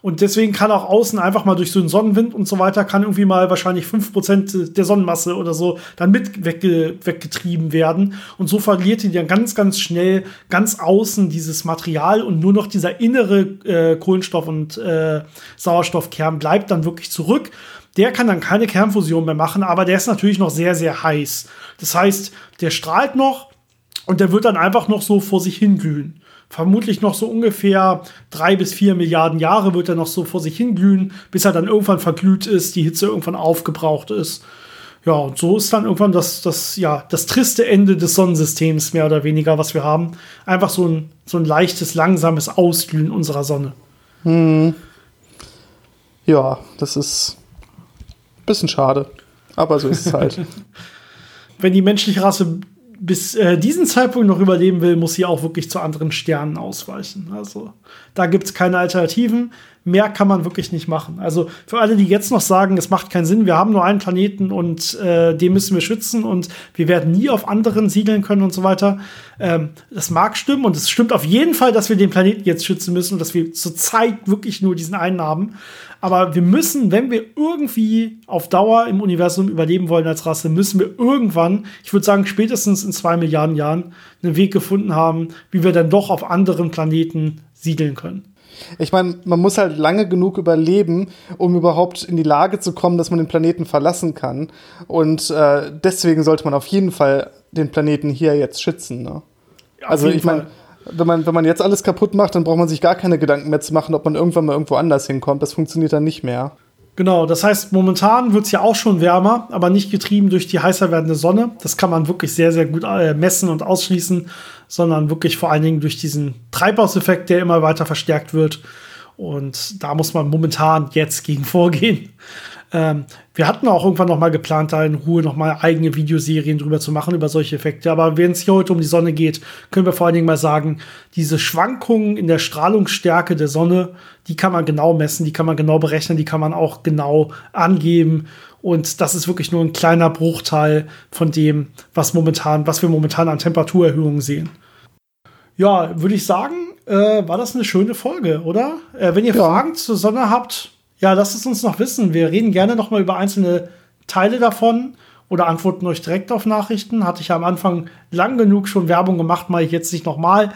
S1: Und deswegen kann auch außen einfach mal durch so einen Sonnenwind und so weiter, kann irgendwie mal wahrscheinlich 5% der Sonnenmasse oder so dann mit wegge weggetrieben werden. Und so verliert die dann ganz, ganz schnell ganz außen dieses Material und nur noch dieser innere äh, Kohlenstoff- und äh, Sauerstoffkern bleibt dann wirklich zurück. Der kann dann keine Kernfusion mehr machen, aber der ist natürlich noch sehr, sehr heiß. Das heißt, der strahlt noch und der wird dann einfach noch so vor sich hin glühen vermutlich noch so ungefähr drei bis vier Milliarden Jahre wird er noch so vor sich hin glühen, bis er dann irgendwann verglüht ist, die Hitze irgendwann aufgebraucht ist. Ja, und so ist dann irgendwann das, das, ja, das triste Ende des Sonnensystems, mehr oder weniger, was wir haben. Einfach so ein, so ein leichtes, langsames Ausglühen unserer Sonne.
S2: Hm. Ja, das ist ein bisschen schade. Aber so ist es halt. [LAUGHS]
S1: Wenn die menschliche Rasse bis äh, diesen Zeitpunkt noch überleben will, muss sie auch wirklich zu anderen Sternen ausweichen. Also da gibt es keine Alternativen. Mehr kann man wirklich nicht machen. Also für alle, die jetzt noch sagen, es macht keinen Sinn, wir haben nur einen Planeten und äh, den müssen wir schützen und wir werden nie auf anderen siedeln können und so weiter. Ähm, das mag stimmen und es stimmt auf jeden Fall, dass wir den Planeten jetzt schützen müssen und dass wir zurzeit wirklich nur diesen einen haben. Aber wir müssen, wenn wir irgendwie auf Dauer im Universum überleben wollen als Rasse, müssen wir irgendwann, ich würde sagen spätestens in zwei Milliarden Jahren, einen Weg gefunden haben, wie wir dann doch auf anderen Planeten siedeln können.
S2: Ich meine, man muss halt lange genug überleben, um überhaupt in die Lage zu kommen, dass man den Planeten verlassen kann. Und äh, deswegen sollte man auf jeden Fall den Planeten hier jetzt schützen. Ne? Ja, also ich meine, wenn man, wenn man jetzt alles kaputt macht, dann braucht man sich gar keine Gedanken mehr zu machen, ob man irgendwann mal irgendwo anders hinkommt. Das funktioniert dann nicht mehr.
S1: Genau, das heißt, momentan wird es ja auch schon wärmer, aber nicht getrieben durch die heißer werdende Sonne. Das kann man wirklich sehr, sehr gut äh, messen und ausschließen, sondern wirklich vor allen Dingen durch diesen Treibhauseffekt, der immer weiter verstärkt wird. Und da muss man momentan jetzt gegen [LAUGHS] vorgehen. Ähm, wir hatten auch irgendwann noch mal geplant, da in Ruhe noch mal eigene Videoserien drüber zu machen, über solche Effekte. Aber wenn es hier heute um die Sonne geht, können wir vor allen Dingen mal sagen, diese Schwankungen in der Strahlungsstärke der Sonne, die kann man genau messen, die kann man genau berechnen, die kann man auch genau angeben. Und das ist wirklich nur ein kleiner Bruchteil von dem, was momentan, was wir momentan an Temperaturerhöhungen sehen. Ja, würde ich sagen, äh, war das eine schöne Folge, oder? Äh, wenn ihr ja. Fragen zur Sonne habt, ja, lasst es uns noch wissen. Wir reden gerne noch mal über einzelne Teile davon oder antworten euch direkt auf Nachrichten. Hatte ich ja am Anfang lang genug schon Werbung gemacht, mache ich jetzt nicht nochmal.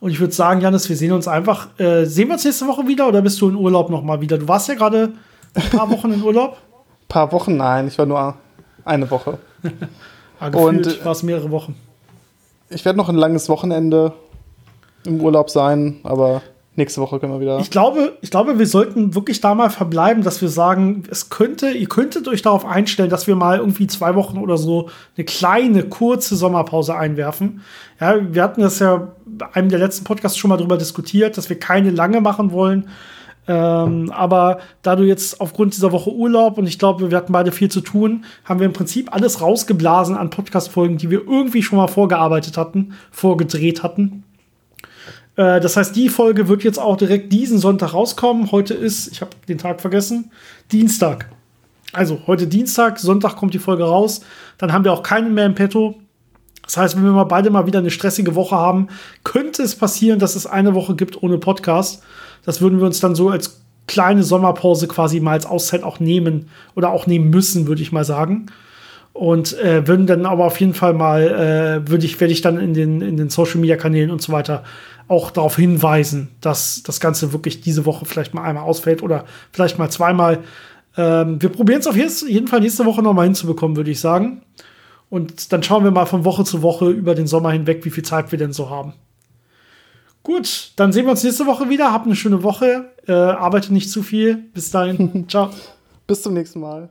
S1: Und ich würde sagen, Janis, wir sehen uns einfach. Äh, sehen wir uns nächste Woche wieder oder bist du in Urlaub noch mal wieder? Du warst ja gerade ein paar Wochen in Urlaub.
S2: Paar Wochen, nein, ich war nur eine Woche.
S1: ja, [LAUGHS] Und war es mehrere Wochen.
S2: Ich werde noch ein langes Wochenende im Urlaub sein, aber nächste Woche können wir wieder.
S1: Ich glaube, ich glaube, wir sollten wirklich da mal verbleiben, dass wir sagen, es könnte, ihr könntet euch darauf einstellen, dass wir mal irgendwie zwei Wochen oder so eine kleine, kurze Sommerpause einwerfen. Ja, wir hatten das ja bei einem der letzten Podcasts schon mal drüber diskutiert, dass wir keine lange machen wollen. Ähm, aber da du jetzt aufgrund dieser Woche Urlaub und ich glaube, wir hatten beide viel zu tun, haben wir im Prinzip alles rausgeblasen an Podcast-Folgen, die wir irgendwie schon mal vorgearbeitet hatten, vorgedreht hatten. Äh, das heißt, die Folge wird jetzt auch direkt diesen Sonntag rauskommen. Heute ist, ich habe den Tag vergessen, Dienstag. Also heute Dienstag, Sonntag kommt die Folge raus. Dann haben wir auch keinen mehr im Petto. Das heißt, wenn wir mal beide mal wieder eine stressige Woche haben, könnte es passieren, dass es eine Woche gibt ohne Podcast. Das würden wir uns dann so als kleine Sommerpause quasi mal als Auszeit auch nehmen oder auch nehmen müssen, würde ich mal sagen. Und äh, würden dann aber auf jeden Fall mal, äh, würde ich, werde ich dann in den, in den Social Media Kanälen und so weiter auch darauf hinweisen, dass das Ganze wirklich diese Woche vielleicht mal einmal ausfällt oder vielleicht mal zweimal. Ähm, wir probieren es auf jeden Fall nächste Woche noch mal hinzubekommen, würde ich sagen. Und dann schauen wir mal von Woche zu Woche über den Sommer hinweg, wie viel Zeit wir denn so haben. Gut, dann sehen wir uns nächste Woche wieder. Habt eine schöne Woche. Äh, arbeite nicht zu viel. Bis dahin. [LAUGHS] Ciao.
S2: Bis zum nächsten Mal.